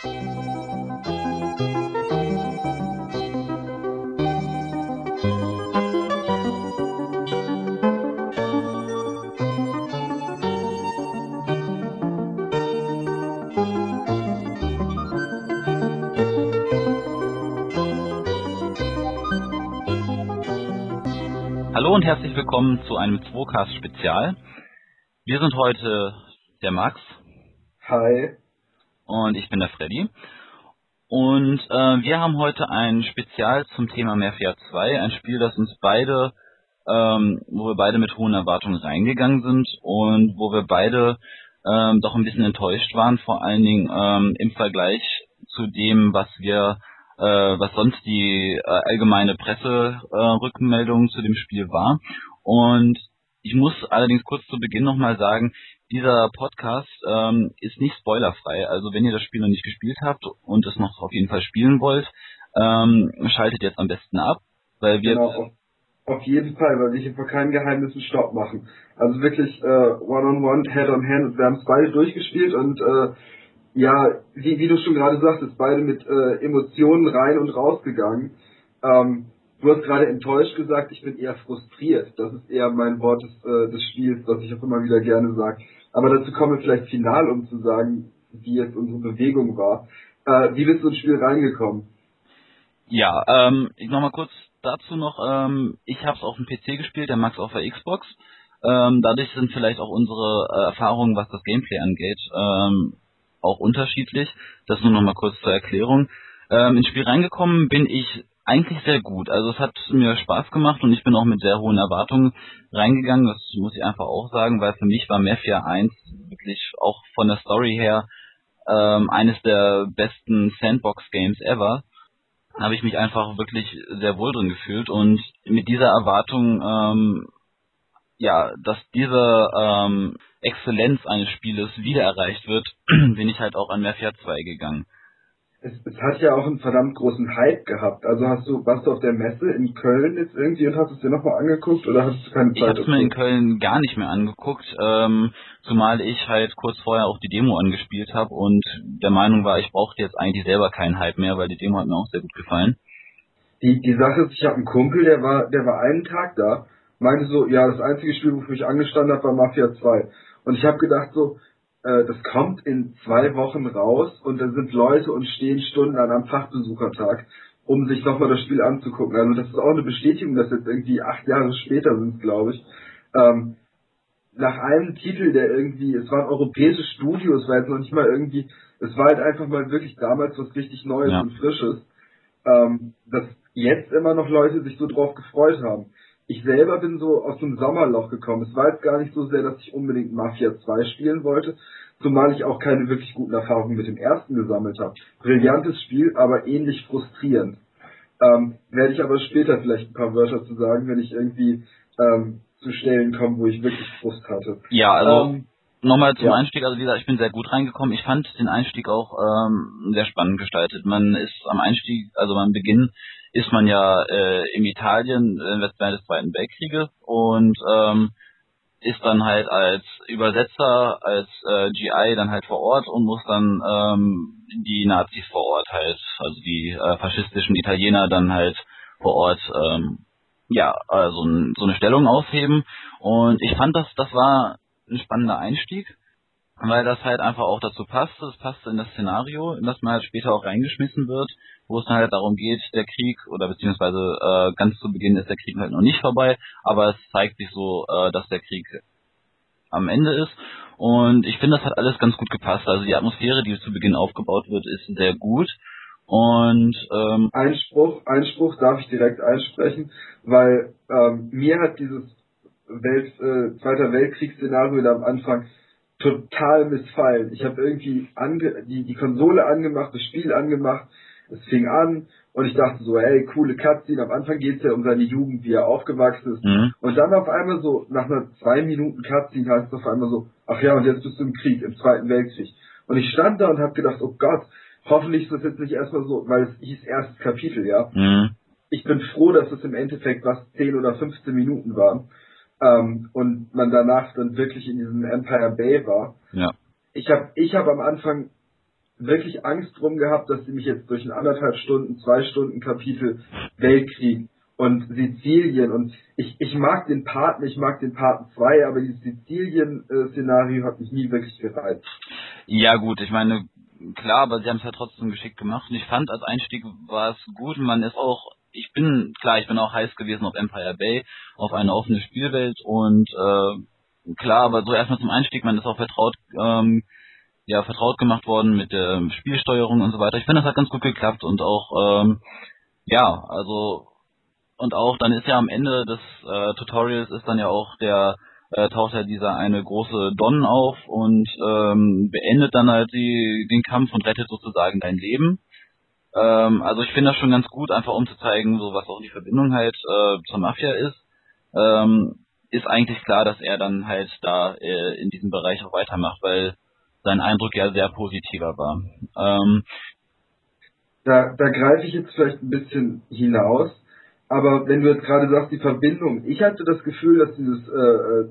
Hallo und herzlich willkommen zu einem Zwocast Spezial. Wir sind heute der Max. Hi. Und ich bin der Freddy. Und äh, wir haben heute ein Spezial zum Thema Mafia 2, ein Spiel, das uns beide, ähm, wo wir beide mit hohen Erwartungen reingegangen sind und wo wir beide ähm, doch ein bisschen enttäuscht waren, vor allen Dingen ähm, im Vergleich zu dem, was wir äh, was sonst die äh, allgemeine Presserückmeldung äh, zu dem Spiel war. Und ich muss allerdings kurz zu Beginn nochmal sagen, dieser Podcast ähm, ist nicht spoilerfrei. Also wenn ihr das Spiel noch nicht gespielt habt und es noch auf jeden Fall spielen wollt, ähm, schaltet jetzt am besten ab, weil wir genau, auf, jeden Fall, weil wir hier vor keinen Geheimnissen Stopp machen. Also wirklich äh, One-on-One, Head-on-Hand, wir haben es beide durchgespielt und äh, ja, wie, wie du schon gerade sagtest, beide mit äh, Emotionen rein und rausgegangen. Ähm, du hast gerade enttäuscht gesagt, ich bin eher frustriert. Das ist eher mein Wort des, äh, des Spiels, das ich auch immer wieder gerne sage. Aber dazu kommen wir vielleicht final, um zu sagen, wie jetzt unsere Bewegung war. Äh, wie bist du ins Spiel reingekommen? Ja, ähm, nochmal kurz dazu noch, ähm, ich habe es auf dem PC gespielt, der Max auf der Xbox. Ähm, dadurch sind vielleicht auch unsere äh, Erfahrungen, was das Gameplay angeht, ähm, auch unterschiedlich. Das nur noch mal kurz zur Erklärung. Ähm, ins Spiel reingekommen bin ich eigentlich sehr gut. Also es hat mir Spaß gemacht und ich bin auch mit sehr hohen Erwartungen reingegangen. Das muss ich einfach auch sagen, weil für mich war Mafia 1 wirklich auch von der Story her ähm, eines der besten Sandbox-Games ever. Da habe ich mich einfach wirklich sehr wohl drin gefühlt und mit dieser Erwartung, ähm, ja, dass diese ähm, Exzellenz eines Spieles wieder erreicht wird, bin ich halt auch an Mafia 2 gegangen. Es, es, hat ja auch einen verdammt großen Hype gehabt. Also hast du, warst du auf der Messe in Köln jetzt irgendwie und hast es dir nochmal angeguckt oder hast du keine Zeit? Ich habe es mir in Köln gar nicht mehr angeguckt, ähm, zumal ich halt kurz vorher auch die Demo angespielt habe und der Meinung war, ich brauchte jetzt eigentlich selber keinen Hype mehr, weil die Demo hat mir auch sehr gut gefallen. Die, die Sache ist, ich habe einen Kumpel, der war, der war einen Tag da, meinte so, ja, das einzige Spiel, wofür ich angestanden habe, war Mafia 2. Und ich habe gedacht so, äh, das kommt in zwei Wochen raus und da sind Leute und stehen stundenlang am Fachbesuchertag, um sich nochmal das Spiel anzugucken. Also das ist auch eine Bestätigung, dass jetzt irgendwie acht Jahre später sind, glaube ich. Ähm, nach einem Titel, der irgendwie, es war ein europäisches Studio, es war jetzt noch nicht mal irgendwie, es war halt einfach mal wirklich damals was richtig Neues ja. und Frisches, ähm, dass jetzt immer noch Leute sich so drauf gefreut haben ich selber bin so aus dem Sommerloch gekommen. Es war jetzt gar nicht so sehr, dass ich unbedingt Mafia 2 spielen wollte, zumal ich auch keine wirklich guten Erfahrungen mit dem ersten gesammelt habe. Brillantes Spiel, aber ähnlich frustrierend. Ähm, werde ich aber später vielleicht ein paar Wörter zu sagen, wenn ich irgendwie ähm, zu Stellen komme, wo ich wirklich Frust hatte. Ja, also ähm, nochmal zum ja. Einstieg, also wie gesagt, ich bin sehr gut reingekommen. Ich fand den Einstieg auch ähm, sehr spannend gestaltet. Man ist am Einstieg, also beim Beginn ist man ja äh, in Italien äh, während des Zweiten Weltkrieges und ähm, ist dann halt als Übersetzer, als äh, GI dann halt vor Ort und muss dann ähm, die Nazis vor Ort halt, also die äh, faschistischen Italiener dann halt vor Ort ähm, ja, also so eine Stellung aufheben. Und ich fand das, das war ein spannender Einstieg, weil das halt einfach auch dazu passt. Es passt in das Szenario, in das man halt später auch reingeschmissen wird, wo es dann halt darum geht, der Krieg oder beziehungsweise äh, ganz zu Beginn ist der Krieg halt noch nicht vorbei, aber es zeigt sich so, äh, dass der Krieg am Ende ist. Und ich finde, das hat alles ganz gut gepasst. Also die Atmosphäre, die zu Beginn aufgebaut wird, ist sehr gut. Und ähm, Einspruch, Einspruch darf ich direkt einsprechen, weil ähm, mir hat dieses Welt, äh, Zweiter Weltkriegsszenario da am Anfang total missfallen. Ich habe irgendwie ange die, die Konsole angemacht, das Spiel angemacht, es fing an und ich dachte so, hey, coole Cutscene. Am Anfang geht's ja um seine Jugend, wie er aufgewachsen ist. Mhm. Und dann auf einmal so, nach einer zwei Minuten Cutscene heißt es auf einmal so, ach ja, und jetzt bist du im Krieg, im Zweiten Weltkrieg. Und ich stand da und habe gedacht, oh Gott, hoffentlich ist das jetzt nicht erstmal so, weil es hieß erstes Kapitel, ja. Mhm. Ich bin froh, dass es im Endeffekt was 10 oder 15 Minuten waren ähm, und man danach dann wirklich in diesem Empire Bay war. Ja. Ich habe ich hab am Anfang wirklich Angst drum gehabt, dass sie mich jetzt durch ein anderthalb Stunden, zwei Stunden Kapitel Weltkrieg und Sizilien und ich, ich mag den Paten, ich mag den Paten 2, aber dieses Sizilien-Szenario hat mich nie wirklich gereizt. Ja gut, ich meine, klar, aber sie haben es ja trotzdem geschickt gemacht. Und ich fand als Einstieg war es gut, man ist auch ich bin, klar, ich bin auch heiß gewesen auf Empire Bay, auf eine offene Spielwelt. Und äh, klar, aber so erstmal zum Einstieg, man ist auch vertraut, ähm, ja, vertraut gemacht worden mit der Spielsteuerung und so weiter. Ich finde, das hat ganz gut geklappt und auch, ähm, ja, also und auch dann ist ja am Ende des äh, Tutorials ist dann ja auch der äh, taucht ja dieser eine große Don auf und ähm, beendet dann halt die, den Kampf und rettet sozusagen dein Leben. Ähm, also ich finde das schon ganz gut, einfach um zu zeigen, so was auch die Verbindung halt äh, zur Mafia ist. Ähm, ist eigentlich klar, dass er dann halt da äh, in diesem Bereich auch weitermacht, weil sein Eindruck ja sehr positiver war. Ähm, da, da greife ich jetzt vielleicht ein bisschen hinaus, aber wenn du jetzt gerade sagst, die Verbindung, ich hatte das Gefühl, dass dieses äh, äh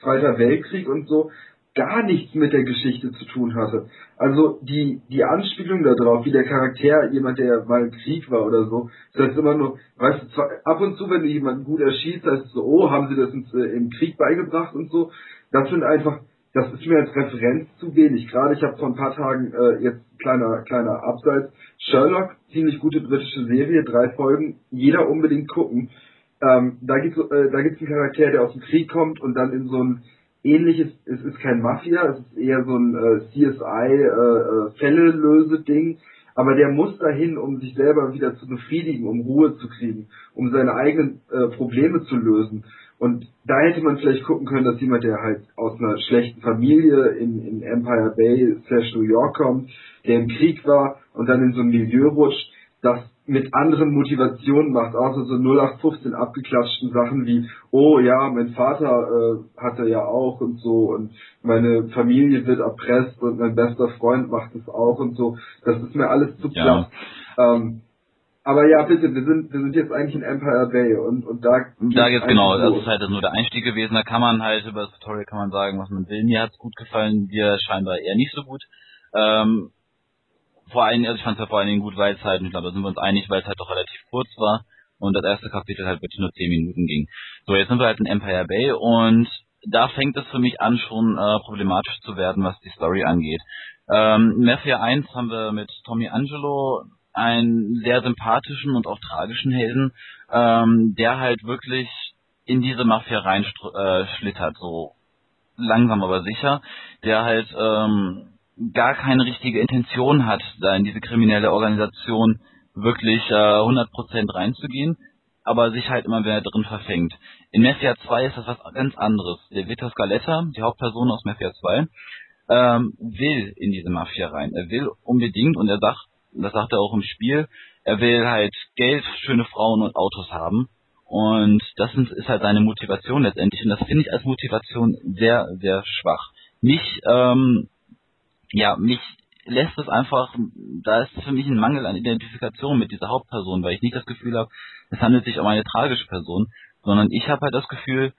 Zweiter Weltkrieg und so gar nichts mit der Geschichte zu tun hatte. Also die, die Anspielung darauf, wie der Charakter, jemand, der mal im Krieg war oder so, das heißt immer nur, weißt du, ab und zu, wenn du jemanden gut erschießt, heißt es so, oh, haben sie das äh, im Krieg beigebracht und so. Das sind einfach, das ist mir als Referenz zu wenig. Gerade ich habe vor ein paar Tagen äh, jetzt kleiner kleiner Abseits Sherlock, ziemlich gute britische Serie, drei Folgen, jeder unbedingt gucken. Ähm, da gibt's äh, da gibt's einen Charakter, der aus dem Krieg kommt und dann in so ein ähnliches, es ist kein Mafia, es ist eher so ein äh, CSI äh, äh, Fälle löse Ding, aber der muss dahin, um sich selber wieder zu befriedigen, um Ruhe zu kriegen, um seine eigenen äh, Probleme zu lösen. Und da hätte man vielleicht gucken können, dass jemand, der halt aus einer schlechten Familie in, in Empire Bay slash New York kommt, der im Krieg war und dann in so ein Milieu rutscht, das mit anderen Motivationen macht, außer so 0815 abgeklatschten Sachen wie, oh ja, mein Vater äh, hat er ja auch und so und meine Familie wird erpresst und mein bester Freund macht es auch und so. Das ist mir alles zu platt. Ja. Ähm, aber ja, bitte, wir sind, wir sind jetzt eigentlich in Empire Bay und, und da. Da geht's genau, das ist halt nur der Einstieg gewesen. Da kann man halt über das Tutorial kann man sagen, was man will. Mir hat's gut gefallen, dir scheinbar eher nicht so gut. Ähm, vor allem, also ich fand es ja vor allen Dingen gut, weil es halt, ich glaube, da sind wir uns einig, weil es halt doch relativ kurz war und das erste Kapitel halt wirklich nur 10 Minuten ging. So, jetzt sind wir halt in Empire Bay und da fängt es für mich an, schon äh, problematisch zu werden, was die Story angeht. Ähm, Mafia 1 haben wir mit Tommy Angelo einen sehr sympathischen und auch tragischen Helden, ähm, der halt wirklich in diese Mafia reinschlittert, äh, so langsam aber sicher, der halt ähm, gar keine richtige Intention hat, da in diese kriminelle Organisation wirklich äh, 100% reinzugehen, aber sich halt immer wieder drin verfängt. In Mafia 2 ist das was ganz anderes. Der Vito Scaletta, die Hauptperson aus Mafia 2, ähm, will in diese Mafia rein. Er will unbedingt und er sagt, das sagt er auch im Spiel, er will halt Geld, schöne Frauen und Autos haben. Und das ist halt seine Motivation letztendlich. Und das finde ich als Motivation sehr, sehr schwach. Mich ähm, ja, mich lässt es einfach, da ist für mich ein Mangel an Identifikation mit dieser Hauptperson, weil ich nicht das Gefühl habe, es handelt sich um eine tragische Person, sondern ich habe halt das Gefühl,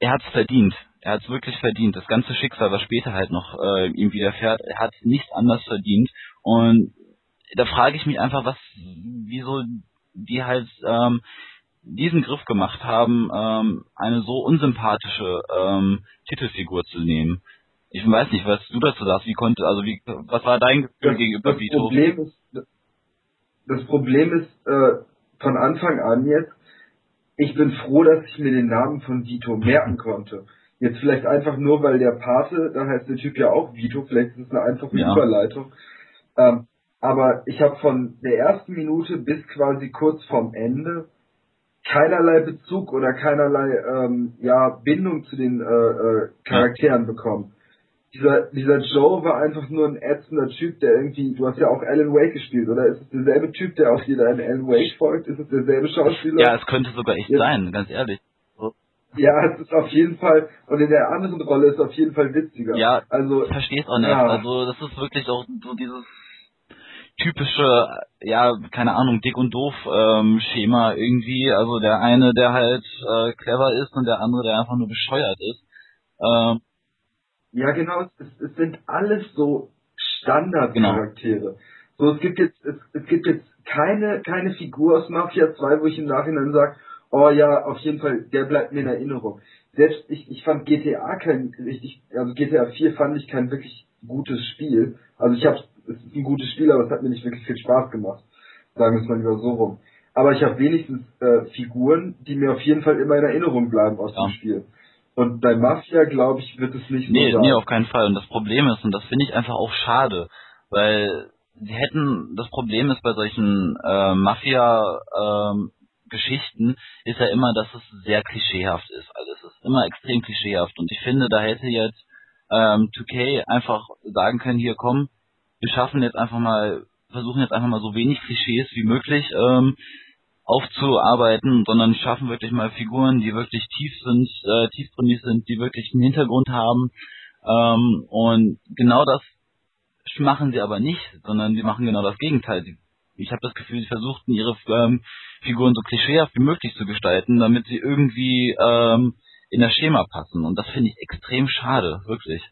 er hat es verdient. Er hat es wirklich verdient. Das ganze Schicksal, was später halt noch äh, ihm widerfährt, er hat nichts anders verdient. Und da frage ich mich einfach, was, wieso die halt ähm, diesen Griff gemacht haben, ähm, eine so unsympathische ähm, Titelfigur zu nehmen. Ich weiß nicht, was du dazu sagst. Wie konnte, also wie, was war dein Gefühl das, gegenüber das Vito? Problem ist, das Problem ist äh, von Anfang an jetzt, ich bin froh, dass ich mir den Namen von Vito merken konnte. Jetzt vielleicht einfach nur, weil der Pate, da heißt der Typ ja auch Vito, vielleicht ist es eine einfache ja. Überleitung. Ähm, aber ich habe von der ersten Minute bis quasi kurz vorm Ende keinerlei Bezug oder keinerlei ähm, ja, Bindung zu den äh, äh, Charakteren bekommen dieser, dieser Joe war einfach nur ein ätzender Typ, der irgendwie, du hast ja auch Alan Wake gespielt, oder ist es derselbe Typ, der auch jeder in Alan Wake folgt? Ist es derselbe Schauspieler? Ja, es könnte sogar echt ja. sein, ganz ehrlich. Ja, es ist auf jeden Fall, und in der anderen Rolle ist es auf jeden Fall witziger. Ja, also, ich verstehe es auch nicht. Ja. Also, das ist wirklich auch so dieses typische, ja, keine Ahnung, dick und doof ähm, Schema irgendwie. Also der eine, der halt äh, clever ist und der andere, der einfach nur bescheuert ist. Ähm, ja, genau, es, es sind alles so Standardcharaktere. Genau. So, es gibt jetzt, es, es gibt jetzt keine, keine Figur aus Mafia 2, wo ich im Nachhinein sage, oh ja, auf jeden Fall, der bleibt mir in Erinnerung. Selbst ich, ich fand GTA kein richtig, also GTA 4 fand ich kein wirklich gutes Spiel. Also ich habe, es ist ein gutes Spiel, aber es hat mir nicht wirklich viel Spaß gemacht. Sagen wir es mal lieber so rum. Aber ich habe wenigstens äh, Figuren, die mir auf jeden Fall immer in Erinnerung bleiben aus ja. dem Spiel. Und bei Mafia, glaube ich, wird es nicht nee, so sein. Nee, auf keinen Fall. Und das Problem ist, und das finde ich einfach auch schade, weil sie hätten, das Problem ist bei solchen äh, Mafia-Geschichten, ähm, ist ja immer, dass es sehr klischeehaft ist. Also es ist immer extrem klischeehaft. Und ich finde, da hätte jetzt ähm, 2K einfach sagen können, hier komm, wir schaffen jetzt einfach mal, versuchen jetzt einfach mal so wenig Klischees wie möglich ähm, aufzuarbeiten, sondern schaffen wirklich mal Figuren, die wirklich tief sind, äh, tiefgründig sind, die wirklich einen Hintergrund haben. Ähm, und genau das machen sie aber nicht, sondern die machen genau das Gegenteil. Ich habe das Gefühl, sie versuchten ihre ähm, Figuren so klischeehaft wie möglich zu gestalten, damit sie irgendwie ähm, in das Schema passen. Und das finde ich extrem schade, wirklich.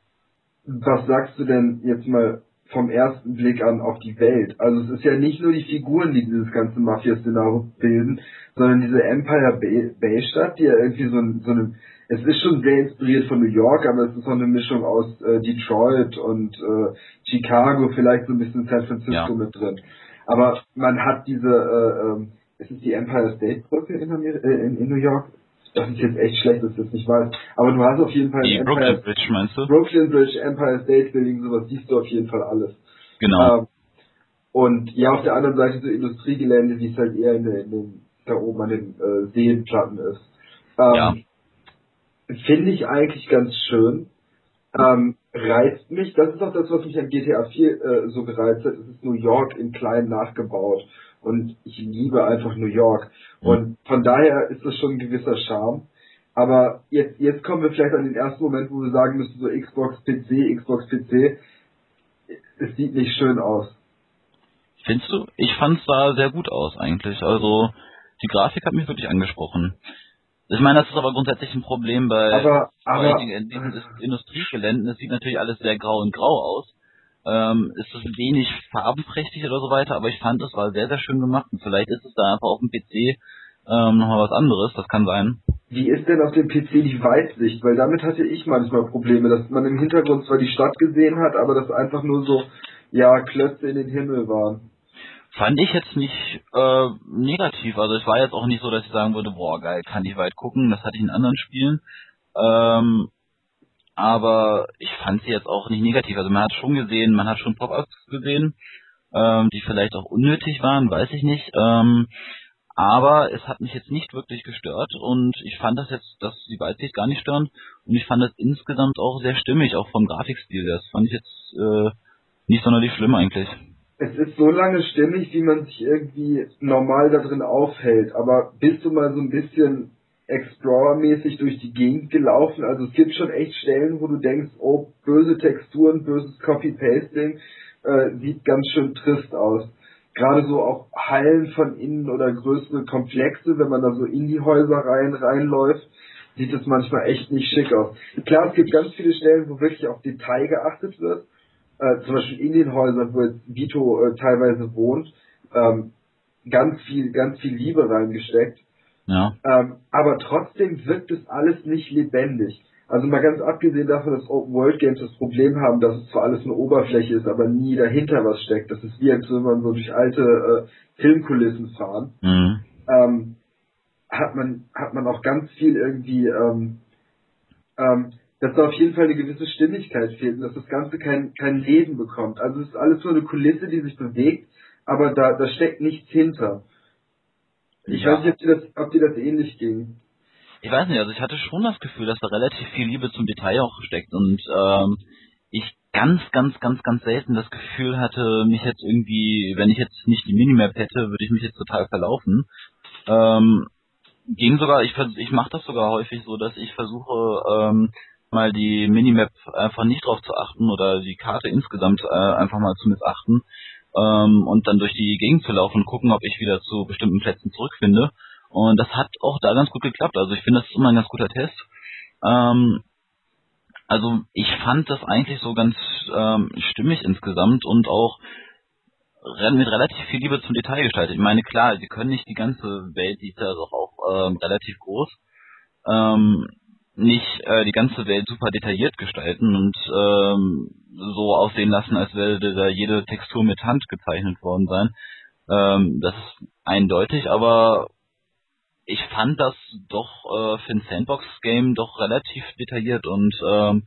Was sagst du denn jetzt mal vom ersten Blick an auf die Welt? Also es ist ja nicht nur die Figuren, die dieses ganze Mafia-Szenario bilden, sondern diese Empire Bay-Stadt, die ja irgendwie so, ein, so eine es ist schon sehr inspiriert von New York, aber es ist auch eine Mischung aus äh, Detroit und äh, Chicago, vielleicht so ein bisschen San Francisco ja. mit drin. Aber man hat diese, äh, ähm, es ist die Empire State Brücke in, äh, in, in New York. Das ist jetzt echt schlecht, dass ich das nicht weiß. Aber du hast auf jeden Fall die Empire, Brooklyn Bridge, meinst du? Brooklyn Bridge, Empire State Building, sowas siehst du auf jeden Fall alles. Genau. Ähm, und ja, auf der anderen Seite so Industriegelände, wie es halt eher in, den, in den, da oben an den äh, Seenplatten ist. Ähm, ja finde ich eigentlich ganz schön. Ähm, reizt mich, das ist auch das, was mich an GTA 4 äh, so gereizt hat. Es ist New York in klein nachgebaut und ich liebe einfach New York. Und von daher ist das schon ein gewisser Charme. Aber jetzt, jetzt kommen wir vielleicht an den ersten Moment, wo wir sagen müssen, so Xbox PC, Xbox PC, es sieht nicht schön aus. Findest du? Ich fand es sah sehr gut aus eigentlich. Also die Grafik hat mich wirklich angesprochen. Ich meine, das ist aber grundsätzlich ein Problem bei aber, aber, in diesen Industriegeländen. Es sieht natürlich alles sehr grau und grau aus. Ähm, ist es wenig farbenprächtig oder so weiter, aber ich fand, es war sehr, sehr schön gemacht. Und vielleicht ist es da einfach auf dem PC ähm, nochmal was anderes, das kann sein. Wie ist denn auf dem PC die Weitsicht? Weil damit hatte ich manchmal Probleme, dass man im Hintergrund zwar die Stadt gesehen hat, aber das einfach nur so, ja, Klötze in den Himmel waren. Fand ich jetzt nicht äh, negativ. Also es war jetzt auch nicht so, dass ich sagen würde, boah geil, kann ich weit gucken. Das hatte ich in anderen Spielen. Ähm, aber ich fand sie jetzt auch nicht negativ. Also man hat schon gesehen, man hat schon Pop-ups gesehen, ähm, die vielleicht auch unnötig waren, weiß ich nicht. Ähm, aber es hat mich jetzt nicht wirklich gestört und ich fand das jetzt, dass die Weitsicht gar nicht stören und ich fand das insgesamt auch sehr stimmig, auch vom Grafikstil. Das fand ich jetzt äh, nicht sonderlich schlimm eigentlich es ist so lange stimmig, wie man sich irgendwie normal da drin aufhält. Aber bist du mal so ein bisschen Explorer-mäßig durch die Gegend gelaufen? Also es gibt schon echt Stellen, wo du denkst, oh, böse Texturen, böses Copy-Pasting, äh, sieht ganz schön trist aus. Gerade so auch Hallen von innen oder größere Komplexe, wenn man da so in die Häuser rein reinläuft, sieht es manchmal echt nicht schick aus. Klar, es gibt ganz viele Stellen, wo wirklich auf Detail geachtet wird äh, zum Beispiel in den Häusern, wo jetzt Vito äh, teilweise wohnt, ähm, ganz viel, ganz viel Liebe reingesteckt. Ja. Ähm, aber trotzdem wirkt es alles nicht lebendig. Also mal ganz abgesehen davon, dass Open World Games das Problem haben, dass es zwar alles eine Oberfläche ist, aber nie dahinter was steckt. Das ist wie als wenn man so durch alte äh, Filmkulissen fahren. Mhm. Ähm, hat man hat man auch ganz viel irgendwie ähm, ähm, dass da auf jeden Fall eine gewisse Stimmigkeit fehlt und dass das Ganze kein, kein Leben bekommt. Also es ist alles nur eine Kulisse, die sich bewegt, aber da, da steckt nichts hinter. Ich ja. weiß nicht, ob dir, das, ob dir das ähnlich ging. Ich weiß nicht, also ich hatte schon das Gefühl, dass da relativ viel Liebe zum Detail auch steckt und ähm, ich ganz, ganz, ganz, ganz selten das Gefühl hatte, mich jetzt irgendwie, wenn ich jetzt nicht die Minimap hätte, würde ich mich jetzt total verlaufen. Ähm, ging sogar, ich, ich mache das sogar häufig so, dass ich versuche, ähm, mal die Minimap einfach nicht drauf zu achten oder die Karte insgesamt äh, einfach mal zu missachten ähm, und dann durch die Gegend zu laufen und gucken, ob ich wieder zu bestimmten Plätzen zurückfinde. Und das hat auch da ganz gut geklappt. Also ich finde, das ist immer ein ganz guter Test. Ähm, Also ich fand das eigentlich so ganz ähm, stimmig insgesamt und auch mit relativ viel Liebe zum Detail gestaltet. Ich meine, klar, sie können nicht die ganze Welt, die ist ja doch auch ähm, relativ groß, ähm, nicht äh, die ganze Welt super detailliert gestalten und ähm, so aussehen lassen, als wäre da jede Textur mit Hand gezeichnet worden sein. Ähm, das ist eindeutig, aber ich fand das doch äh, für ein Sandbox-Game doch relativ detailliert und ähm,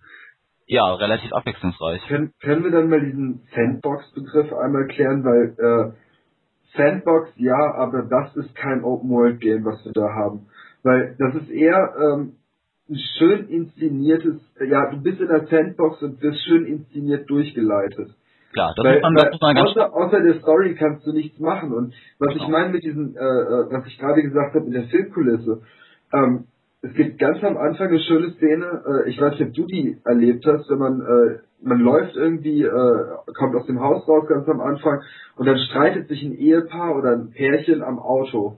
ja, relativ abwechslungsreich. Können, können wir dann mal diesen Sandbox-Begriff einmal klären, weil äh, Sandbox ja, aber das ist kein Open-World-Game, was wir da haben. Weil das ist eher ähm, ein schön inszeniertes, ja, du bist in der Sandbox und wirst schön inszeniert durchgeleitet. Klar, das weil, muss man, das muss man ganz außer, außer der Story kannst du nichts machen. Und was Genau. ich meine mit diesem, äh, äh, was ich gerade gesagt habe, in der Filmkulisse, ähm, es gibt ganz am Anfang eine schöne Szene, äh, ich weiß nicht, ob du die erlebt hast, wenn man, äh, man läuft irgendwie, äh, kommt aus dem Haus raus ganz am Anfang und dann streitet sich ein Ehepaar oder ein Pärchen am Auto.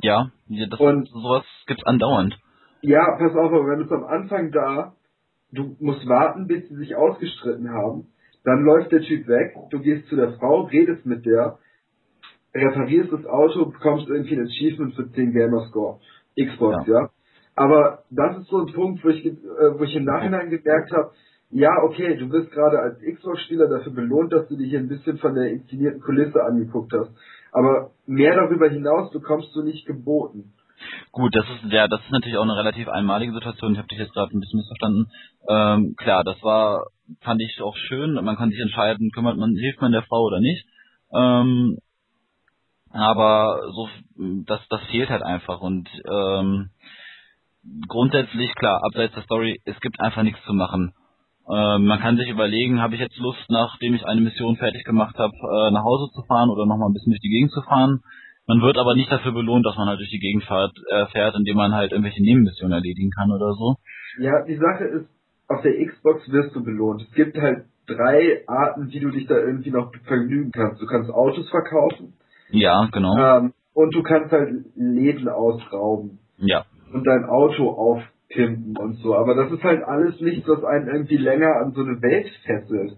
Ja, ja, das, Und- sowas gibt's andauernd. Ja, pass auf, aber wenn du es am Anfang da, du musst warten, bis sie sich ausgestritten haben, dann läuft der Typ weg, du gehst zu der Frau, redest mit der, reparierst das Auto, bekommst irgendwie ein Achievement für 10 Gamerscore. Xbox, ja. Aber das ist so ein Punkt, wo ich, äh, wo ich im Nachhinein gemerkt habe, ja, okay, du wirst gerade als Xbox-Spieler dafür belohnt, dass du dich hier ein bisschen von der inszenierten Kulisse angeguckt hast. Aber mehr darüber hinaus bekommst du nicht geboten. Gut, das ist ja, das ist natürlich auch eine relativ einmalige Situation. Ich habe dich jetzt gerade ein bisschen missverstanden. Ähm, klar, das war, fand ich auch schön. Man kann sich entscheiden, kümmert man, hilft man der Frau oder nicht. Ähm, aber so, das, das fehlt halt einfach und ähm, grundsätzlich klar, abseits der Story, es gibt einfach nichts zu machen. Ähm, man kann sich überlegen, habe ich jetzt Lust, nachdem ich eine Mission fertig gemacht habe, äh, nach Hause zu fahren oder nochmal ein bisschen durch die Gegend zu fahren. Man wird aber nicht dafür belohnt, dass man halt durch die Gegend fährt, äh, fährt indem man halt irgendwelche Nebenmissionen erledigen kann oder so. Ja, die Sache ist, auf der Xbox wirst du belohnt. Es gibt halt drei Arten, wie du dich da irgendwie noch vergnügen kannst. Du kannst Autos verkaufen Ja, genau. ähm, und du kannst halt Läden ausrauben Ja. und dein Auto aufpimpen und so. Aber das ist halt alles nichts, was einen irgendwie länger an so eine Welt fesselt.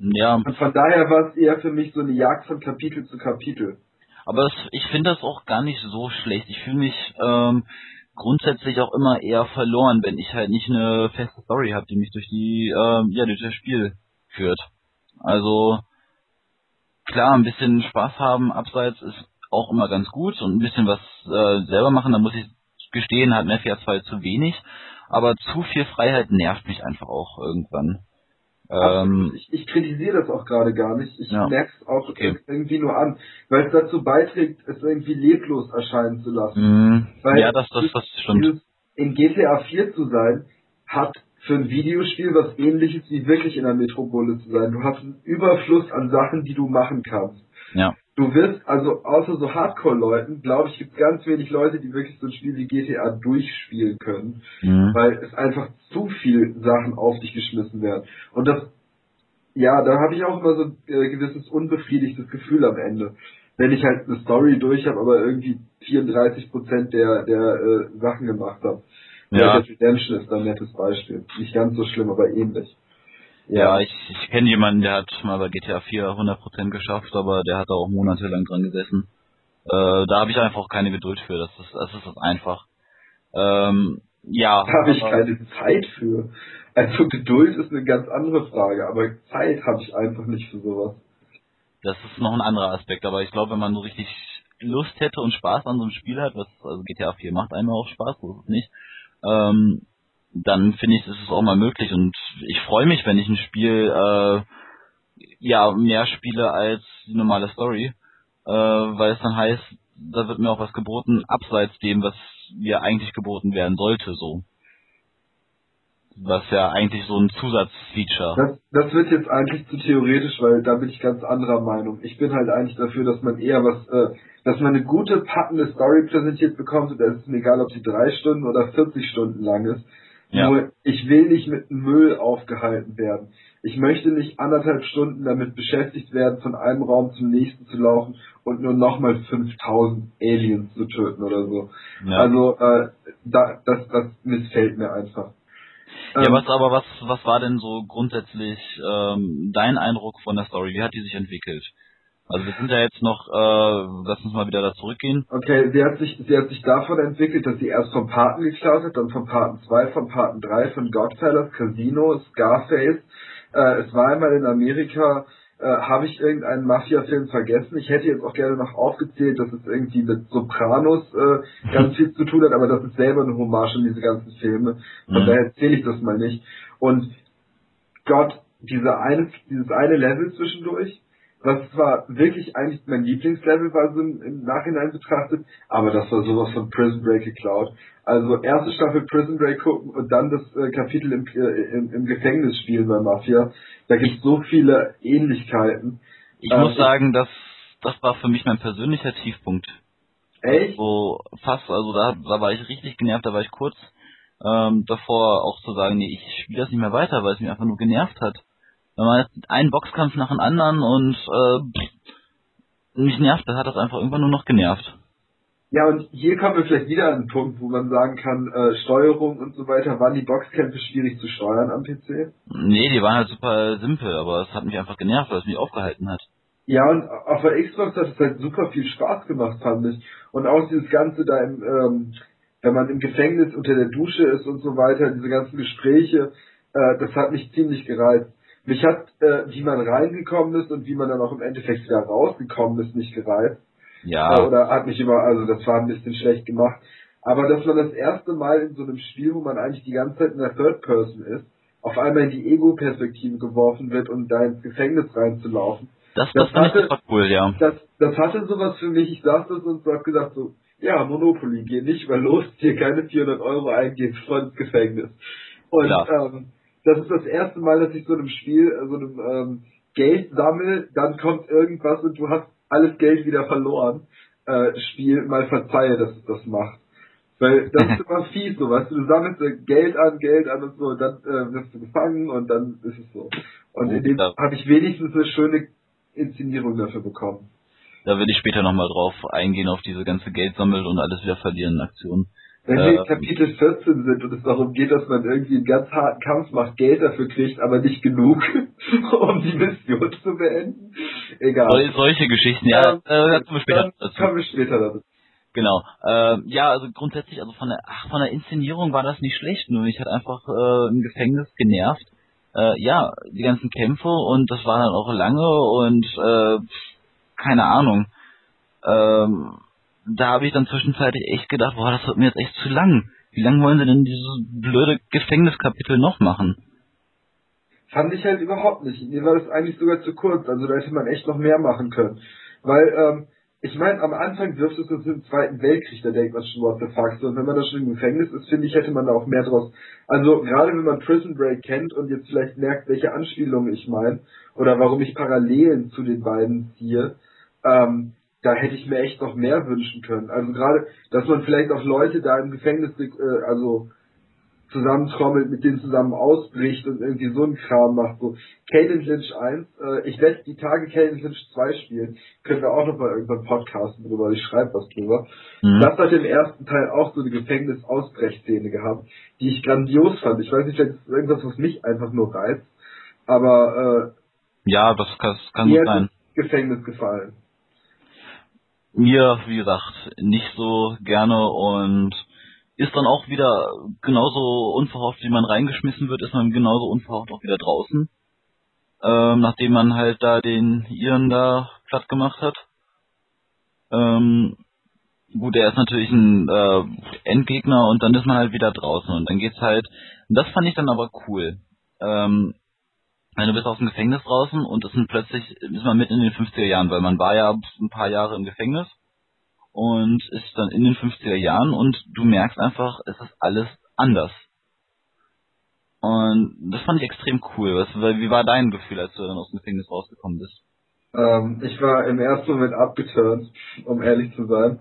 Ja, Und von daher war es eher für mich so eine Jagd von Kapitel zu Kapitel. Aber das, ich finde das auch gar nicht so schlecht. Ich fühle mich ähm, grundsätzlich auch immer eher verloren, wenn ich halt nicht eine feste Story habe, die mich durch die, ähm, ja, durch das Spiel führt. Also klar, ein bisschen Spaß haben abseits ist auch immer ganz gut und ein bisschen was äh, selber machen, da muss ich gestehen, hat Mafia 2 zu wenig, aber zu viel Freiheit nervt mich einfach auch irgendwann. Ähm, ich, ich kritisiere das auch gerade gar nicht. Ich Ja. merke es auch Okay. irgendwie nur an, weil es dazu beiträgt, es irgendwie leblos erscheinen zu lassen. Weil ja, das, das, das stimmt. In GTA 4 zu sein, hat für ein Videospiel was ähnliches wie wirklich in der Metropole zu sein. Du hast einen Überfluss an Sachen, die du machen kannst. Ja. Du wirst, also außer so Hardcore-Leuten, glaube ich, gibt es ganz wenig Leute, die wirklich so ein Spiel wie GTA durchspielen können, Mhm. weil es einfach zu viel Sachen auf dich geschmissen werden. Und das, ja, da habe ich auch immer so ein äh, gewisses unbefriedigtes Gefühl am Ende. Wenn ich halt eine Story durch habe, aber irgendwie 34 Prozent der, der äh, Sachen gemacht habe. Ja. Red Dead Redemption ist ein nettes Beispiel. Nicht ganz so schlimm, aber ähnlich. Ja, ich, ich kenne jemanden, der hat mal bei GTA 4 100% geschafft, aber der hat da auch monatelang dran gesessen. Äh, da habe ich einfach auch keine Geduld für, das ist das ist einfach. Ähm, ja. Da habe ich keine Zeit für. Also Geduld ist eine ganz andere Frage, aber Zeit habe ich einfach nicht für sowas. Das ist noch ein anderer Aspekt, aber ich glaube, wenn man so richtig Lust hätte und Spaß an so einem Spiel hat, was also GTA 4 macht einem auch Spaß, so ist es nicht, ähm, dann finde ich, ist es auch mal möglich und ich freue mich, wenn ich ein Spiel äh, ja mehr spiele als die normale Story, äh, weil es dann heißt, da wird mir auch was geboten, abseits dem, was mir eigentlich geboten werden sollte, so. Was ja eigentlich so ein Zusatzfeature. Das, das wird jetzt eigentlich zu theoretisch, weil da bin ich ganz anderer Meinung. Ich bin halt eigentlich dafür, dass man eher was, äh, dass man eine gute, packende Story präsentiert bekommt und es ist mir egal, ob sie drei Stunden oder 40 Stunden lang ist. Ja. Nur ich will nicht mit Müll aufgehalten werden. Ich möchte nicht anderthalb Stunden damit beschäftigt werden, von einem Raum zum nächsten zu laufen und nur nochmal 5000 Aliens zu töten oder so. Ja. Also äh, da, das, das missfällt mir einfach. Ja, ähm, was aber was was war denn so grundsätzlich ähm, dein Eindruck von der Story? Wie hat die sich entwickelt? Also wir sind ja jetzt noch, äh, lass uns mal wieder da zurückgehen. Okay, sie hat sich, sie hat sich davon entwickelt, dass sie erst vom Paten geklaut hat, dann vom Paten 2, vom Paten 3, von Godfellas, Casino, Scarface. Äh, es war einmal in Amerika, äh, habe ich irgendeinen Mafia-Film vergessen. Ich hätte jetzt auch gerne noch aufgezählt, dass es irgendwie mit Sopranos äh, ganz viel zu tun hat, aber das ist selber eine Hommage an diese ganzen Filme. Von mhm. daher erzähle ich das mal nicht. Und Gott, diese eine, dieses eine Level zwischendurch, was zwar wirklich eigentlich mein Lieblingslevel war, so im, Nachhinein betrachtet, aber das war sowas von Prison Break geklaut. Also erste Staffel Prison Break gucken und dann das äh, Kapitel im, äh, im, im, Gefängnis spielen bei Mafia. Da gibt es so viele Ähnlichkeiten. Ich ähm, muss sagen, das, das war für mich mein persönlicher Tiefpunkt. Echt? So fast, also da, da war ich richtig genervt, da war ich kurz ähm, davor auch zu sagen, nee, ich spiele das nicht mehr weiter, weil es mich einfach nur genervt hat wenn man einen Boxkampf nach dem anderen und äh, mich nervt, das hat das einfach irgendwann nur noch genervt. Ja, und hier kommen wir vielleicht wieder an den Punkt, wo man sagen kann, äh, Steuerung und so weiter, waren die Boxkämpfe schwierig zu steuern am PC? Nee, die waren halt super simpel, aber es hat mich einfach genervt, weil es mich aufgehalten hat. Ja, und auf der Xbox hat es halt super viel Spaß gemacht, fand ich. Und auch dieses Ganze da im, ähm, wenn man im Gefängnis unter der Dusche ist und so weiter, diese ganzen Gespräche, äh, das hat mich ziemlich gereizt. Mich hat, äh, wie man reingekommen ist und wie man dann auch im Endeffekt wieder rausgekommen ist, nicht gereizt. Ja. Äh, oder hat mich immer, also das war ein bisschen schlecht gemacht. Aber dass man das erste Mal in so einem Spiel, wo man eigentlich die ganze Zeit in der Third Person ist, auf einmal in die Ego-Perspektive geworfen wird und da ins Gefängnis reinzulaufen. Das, das, das hatte, super cool, ja. Das, das hatte sowas für mich. Ich saß das und hab gesagt so, ja, Monopoly, geh nicht mehr los, dir keine 400 Euro eingehen, voll ins Gefängnis. Und ja. ähm, das ist das erste Mal, dass ich so einem Spiel, äh, so einem ähm, Geld sammel, dann kommt irgendwas und du hast alles Geld wieder verloren. Äh, Spiel mal verzeihe, dass es das macht. Weil das ist immer fies, so weißt du, du sammelst Geld an, Geld an und so, und dann äh, wirst du gefangen und dann ist es so. Und in dem habe ich wenigstens eine schöne Inszenierung dafür bekommen. Da werde ich später nochmal drauf eingehen, auf diese ganze Geldsammel und alles wieder verlieren Aktion. Wenn wir in Kapitel 14 sind und es darum geht, dass man irgendwie einen ganz harten Kampf macht, Geld dafür kriegt, aber nicht genug, um die Mission zu beenden. Egal. Sol solche Geschichten, ja, ähm, äh, kommen wir später dazu. Kommen wir später dazu. Genau. Äh, ja, also grundsätzlich, also von der ach, von der Inszenierung war das nicht schlecht, nur ich hatte einfach äh, im Gefängnis genervt. Äh, ja, die ganzen Kämpfe und das war dann auch lange und äh, keine Ahnung. Ähm, da habe ich dann zwischenzeitlich echt gedacht, boah, das wird mir jetzt echt zu lang. Wie lange wollen sie denn dieses blöde Gefängniskapitel noch machen? Fand ich halt überhaupt nicht. Mir war das eigentlich sogar zu kurz. Also da hätte man echt noch mehr machen können. Weil, ähm, ich meine, am Anfang wirft es uns im Zweiten Weltkrieg, da denkt man schon, what the fuck. Und wenn man da schon im Gefängnis ist, finde ich, hätte man da auch mehr draus. Also, gerade wenn man Prison Break kennt und jetzt vielleicht merkt, welche Anspielungen ich meine, oder warum ich Parallelen zu den beiden ziehe, ähm, da hätte ich mir echt noch mehr wünschen können. Also gerade, dass man vielleicht auch Leute da im Gefängnis, äh, also zusammentrommelt, mit denen zusammen ausbricht und irgendwie so einen Kram macht. So Caden Lynch 1, äh, ich werde die Tage Caden Lynch 2 spielen, können wir auch noch mal irgendwann podcasten drüber, ich schreibe was drüber. Mhm. Das hat im ersten Teil auch so eine Gefängnis-Ausbrechszene gehabt, die ich grandios fand. Ich weiß nicht, vielleicht ist es irgendwas, was mich einfach nur reizt, aber äh, ja, das kann, das kann mir sein. Gefängnis gefallen mir, wie gesagt, nicht so gerne und ist dann auch wieder genauso unverhofft, wie man reingeschmissen wird, ist man genauso unverhofft auch wieder draußen. Ähm, nachdem man halt da den Iren da platt gemacht hat. Ähm, gut, er ist natürlich ein äh, Endgegner und dann ist man halt wieder draußen und dann geht's halt, das fand ich dann aber cool. Ähm, du bist aus dem Gefängnis draußen und es sind plötzlich, ist man mitten in den 50er Jahren, weil man war ja ein paar Jahre im Gefängnis und ist dann in den 50er Jahren und du merkst einfach, es ist alles anders. Und das fand ich extrem cool. Was, wie war dein Gefühl, als du dann aus dem Gefängnis rausgekommen bist? Ähm, ich war im ersten Moment abgeturnt, um ehrlich zu sein.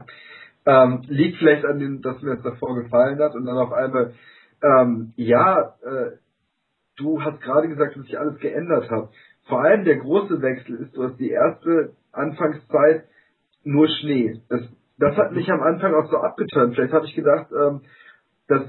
Ähm, liegt vielleicht an dem, dass mir das davor gefallen hat und dann auf einmal, ähm, ja, äh, du hast gerade gesagt, dass sich alles geändert hat. Vor allem der große Wechsel ist, du hast die erste Anfangszeit nur Schnee. Das, das hat mich am Anfang auch so abgeturnt. Vielleicht habe ich gedacht, ähm, dass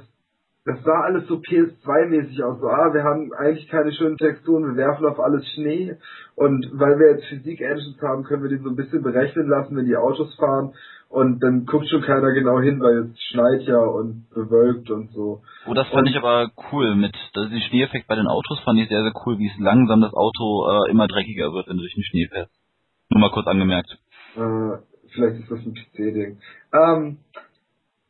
das sah alles so PS2-mäßig aus. So, ah, wir haben eigentlich keine schönen Texturen, wir werfen auf alles Schnee. Und weil wir jetzt Physik-Engines haben, können wir die so ein bisschen berechnen lassen, wenn die Autos fahren. Und dann guckt schon keiner genau hin, weil es schneit ja und bewölkt und so. Oh, das fand und, ich aber cool mit, das den Schneeeffekt bei den Autos fand ich sehr, sehr cool, wie es langsam das Auto äh, immer dreckiger wird, wenn du durch den Schnee fährst. Nur mal kurz angemerkt. Äh, vielleicht ist das ein PC-Ding. Ähm,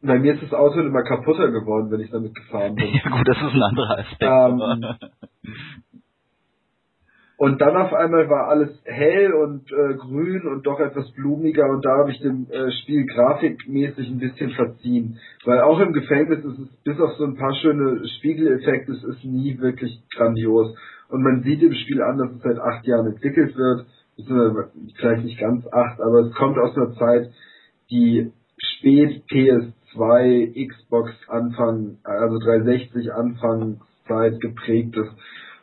bei mir ist das Auto immer kaputter geworden, wenn ich damit gefahren bin. ja gut, das ist ein anderer Aspekt. Ähm, und dann auf einmal war alles hell und äh, grün und doch etwas blumiger und da habe ich dem äh, Spiel grafikmäßig ein bisschen verziehen. Weil auch im Gefängnis ist es, bis auf so ein paar schöne Spiegeleffekte, es ist nie wirklich grandios. Und man sieht im Spiel an, dass es seit acht Jahren entwickelt wird. Vielleicht nicht ganz acht, aber es kommt aus einer Zeit, die spät PS 2 Xbox Anfang, also 360 Anfangszeit geprägt ist.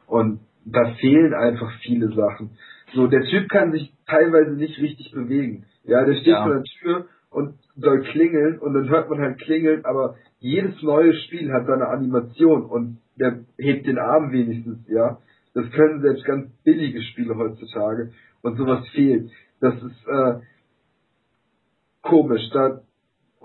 Und da fehlen einfach viele Sachen. So, der Typ kann sich teilweise nicht richtig bewegen. Ja, der steht ja. vor der Tür und soll klingeln und dann hört man halt klingeln, aber jedes neue Spiel hat seine Animation und der hebt den Arm wenigstens, ja. Das können selbst ganz billige Spiele heutzutage und sowas fehlt. Das ist äh, komisch. Da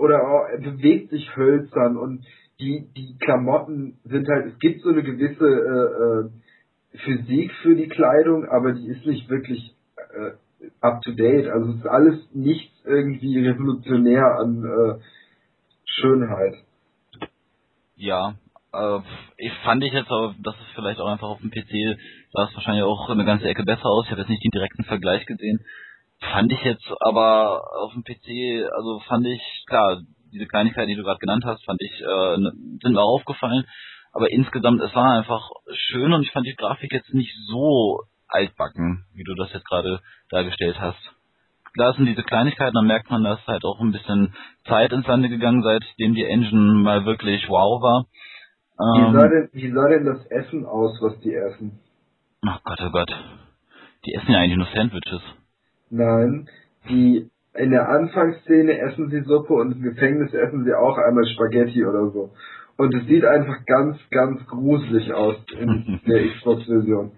oder er bewegt sich hölzern und die, die Klamotten sind halt, es gibt so eine gewisse äh, äh, Physik für die Kleidung, aber die ist nicht wirklich äh, up to date. Also es ist alles nichts irgendwie revolutionär an äh, Schönheit. Ja, äh, ich fand ich jetzt aber, dass es vielleicht auch einfach auf dem PC sah es wahrscheinlich auch eine ganze Ecke besser aus. Ich habe jetzt nicht den direkten Vergleich gesehen. Fand ich jetzt aber auf dem PC, also fand ich, klar, diese Kleinigkeiten, die du gerade genannt hast, fand ich, äh, sind mir aufgefallen. Aber insgesamt, es war einfach schön und ich fand die Grafik jetzt nicht so altbacken, wie du das jetzt gerade dargestellt hast. Klar sind diese Kleinigkeiten, dann merkt man, dass halt auch ein bisschen Zeit ins Lande gegangen, seitdem die Engine mal wirklich wow war. Ähm, wie, sah denn, wie sah denn das Essen aus, was die essen? Ach Gott, oh Gott. Die essen ja eigentlich nur Sandwiches. Nein, die in der Anfangsszene essen sie Suppe und im Gefängnis essen sie auch einmal Spaghetti oder so. Und es sieht einfach ganz, ganz gruselig aus in der Xbox-Version.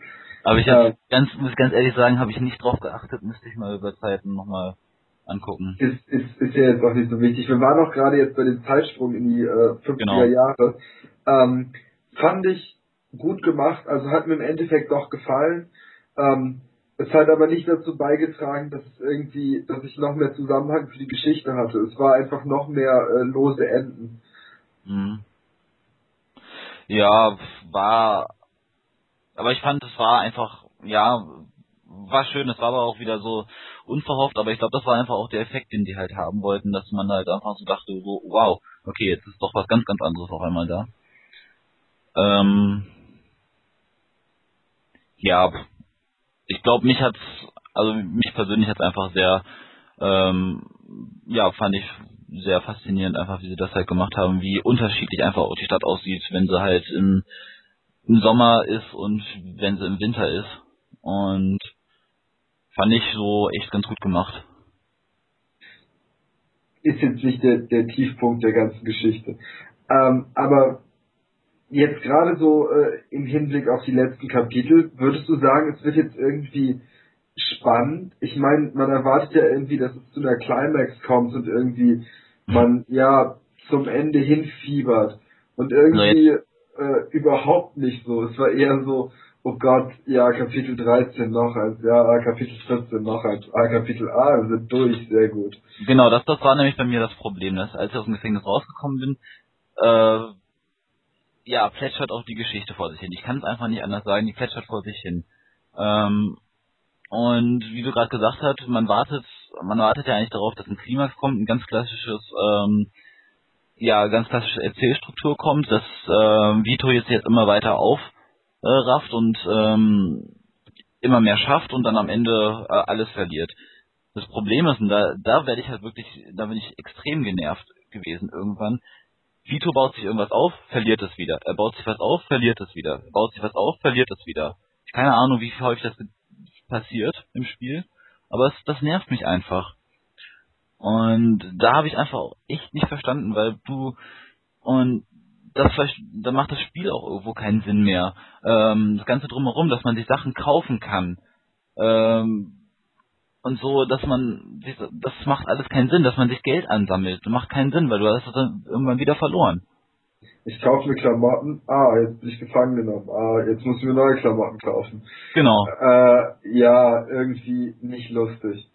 Aber ich hab, ganz, muss ganz ehrlich sagen, habe ich nicht drauf geachtet, müsste ich mal über Zeiten nochmal angucken. Ist, ist, ist ja jetzt auch nicht so wichtig. Wir waren auch gerade jetzt bei dem Zeitsprung in die äh, 50er genau. Jahre. Ähm, fand ich gut gemacht, also hat mir im Endeffekt doch gefallen. Ähm, es hat aber nicht dazu beigetragen, dass irgendwie, dass ich noch mehr Zusammenhang für die Geschichte hatte. Es war einfach noch mehr äh, lose Enden. Mhm. Ja, war, aber ich fand, es war einfach, ja, war schön, es war aber auch wieder so unverhofft, aber ich glaube, das war einfach auch der Effekt, den die halt haben wollten, dass man halt einfach so dachte, so, wow, okay, jetzt ist doch was ganz, ganz anderes auf einmal da. Ähm, ja, ich glaube, mich hat's, also mich persönlich hat's einfach sehr, ähm, ja, fand ich sehr faszinierend, einfach wie sie das halt gemacht haben, wie unterschiedlich einfach auch die Stadt aussieht, wenn sie halt im, im Sommer ist und wenn sie im Winter ist. Und fand ich so echt ganz gut gemacht. Ist jetzt nicht der, der Tiefpunkt der ganzen Geschichte. Ähm, aber jetzt gerade so äh, im Hinblick auf die letzten Kapitel, würdest du sagen, es wird jetzt irgendwie spannend? Ich meine, man erwartet ja irgendwie, dass es zu einer Climax kommt und irgendwie man ja zum Ende hinfiebert. Und irgendwie äh, überhaupt nicht so. Es war eher so, oh Gott, ja, Kapitel 13 noch eins, ja, Kapitel 14 noch eins, ah, Kapitel A, wir sind durch, sehr gut. Genau, das, das war nämlich bei mir das Problem, dass als ich aus dem Gefängnis rausgekommen bin, äh, ja, plätschert auch die Geschichte vor sich hin. Ich kann es einfach nicht anders sagen, die plätschert vor sich hin. Ähm, und wie du gerade gesagt hast, man wartet, man wartet ja eigentlich darauf, dass ein Klimax kommt, ein ganz klassisches, ähm, ja, ganz klassische Erzählstruktur kommt, dass ähm, Vito jetzt jetzt immer weiter aufrafft äh, und ähm, immer mehr schafft und dann am Ende äh, alles verliert. Das Problem ist, und da, da werde ich halt wirklich, da bin ich extrem genervt gewesen irgendwann, Vito baut sich irgendwas auf, verliert es wieder. Er baut sich was auf, verliert es wieder. Er baut sich was auf, verliert es wieder. Keine Ahnung, wie häufig das passiert im Spiel, aber es, das nervt mich einfach. Und da habe ich einfach echt nicht verstanden, weil du und das vielleicht, da macht das Spiel auch irgendwo keinen Sinn mehr. Ähm, das Ganze drumherum, dass man sich Sachen kaufen kann. Ähm, und so, dass man, das macht alles keinen Sinn, dass man sich Geld ansammelt. Das macht keinen Sinn, weil du hast es dann irgendwann wieder verloren. Ich kaufe mir Klamotten, ah, jetzt bin ich gefangen genommen, ah, jetzt muss ich mir neue Klamotten kaufen. Genau. Äh, ja, irgendwie nicht lustig.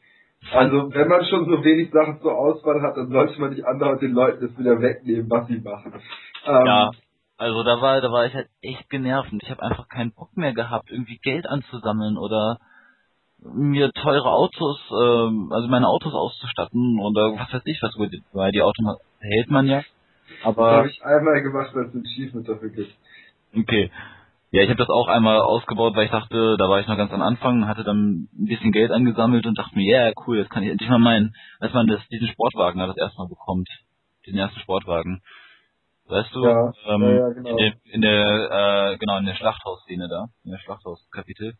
Also, wenn man schon so wenig Sachen zur Auswahl hat, dann sollte man nicht andauernd den Leuten das wieder wegnehmen, was sie machen. Ähm, ja, also da war, da war ich halt echt genervt ich habe einfach keinen Bock mehr gehabt, irgendwie Geld anzusammeln oder mir teure Autos, ähm, also meine Autos auszustatten oder was weiß ich was, weil die Autos hält man ja. Aber das habe ich einmal gemacht, weil es ein Achievement dafür gibt. Okay. Ja, ich habe das auch einmal ausgebaut, weil ich dachte, da war ich noch ganz am Anfang, hatte dann ein bisschen Geld angesammelt und dachte mir, ja, yeah, cool, jetzt kann ich endlich mal meinen, als man das, diesen Sportwagen da das erste Mal bekommt. Diesen ersten Sportwagen. Weißt du? Ja, ähm, ja genau. In der, in der äh, genau, in der Schlachthausszene da, in der Schlachthauskapitel.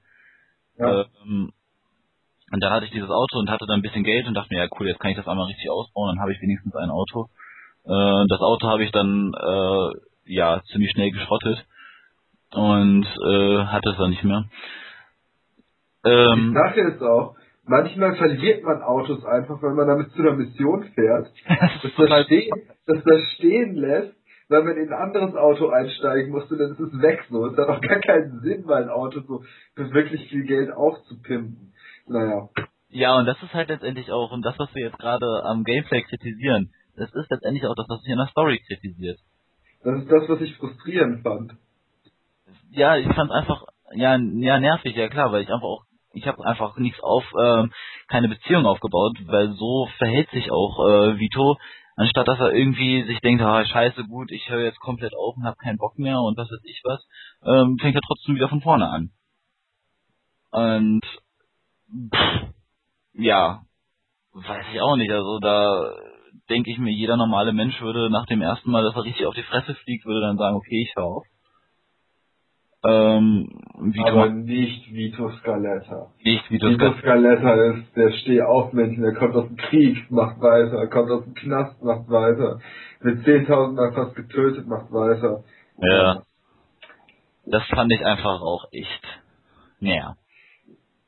Ja. Ähm, und dann hatte ich dieses Auto und hatte dann ein bisschen Geld und dachte mir, ja cool, jetzt kann ich das einmal richtig ausbauen, dann habe ich wenigstens ein Auto. Äh, das Auto habe ich dann äh, ja ziemlich schnell geschrottet und äh, hatte es dann nicht mehr. Ähm, Die Sache ist auch, manchmal verliert man Autos einfach, wenn man damit zu einer Mission fährt, dass, das stehen, dass das stehen lässt, weil man in ein anderes Auto einsteigen musste, dann ist es weg so. Es hat auch gar keinen Sinn, mal ein Auto so für wirklich viel Geld aufzupimpen. Naja. Ja, und das ist halt letztendlich auch, und das, was wir jetzt gerade am Gameplay kritisieren, das ist letztendlich auch das, was sich in der Story kritisiert. Das ist das, was ich frustrierend fand. Ja, ich fand einfach, ja, ja, nervig, ja klar, weil ich einfach auch, ich habe einfach nichts auf, ähm, keine Beziehung aufgebaut, weil so verhält sich auch äh, Vito, anstatt dass er irgendwie sich denkt, ah, scheiße, gut, ich höre jetzt komplett auf und habe keinen Bock mehr und was weiß ich was, ähm, fängt er trotzdem wieder von vorne an. Und pff, ja, weiß ich auch nicht, also da denke ich mir, jeder normale Mensch würde nach dem ersten Mal, dass er richtig auf die Fresse fliegt, würde dann sagen, okay, ich höre auf. Ähm, Vito Aber nicht Vito Scaletta. Nicht Vito, Vito Scaletta ist der Stehaufmännchen, der kommt aus dem Krieg, macht weiter, kommt aus dem Knast, macht weiter, wird 10.000 Mal fast getötet, macht weiter. Ja. Das fand ich einfach auch echt, naja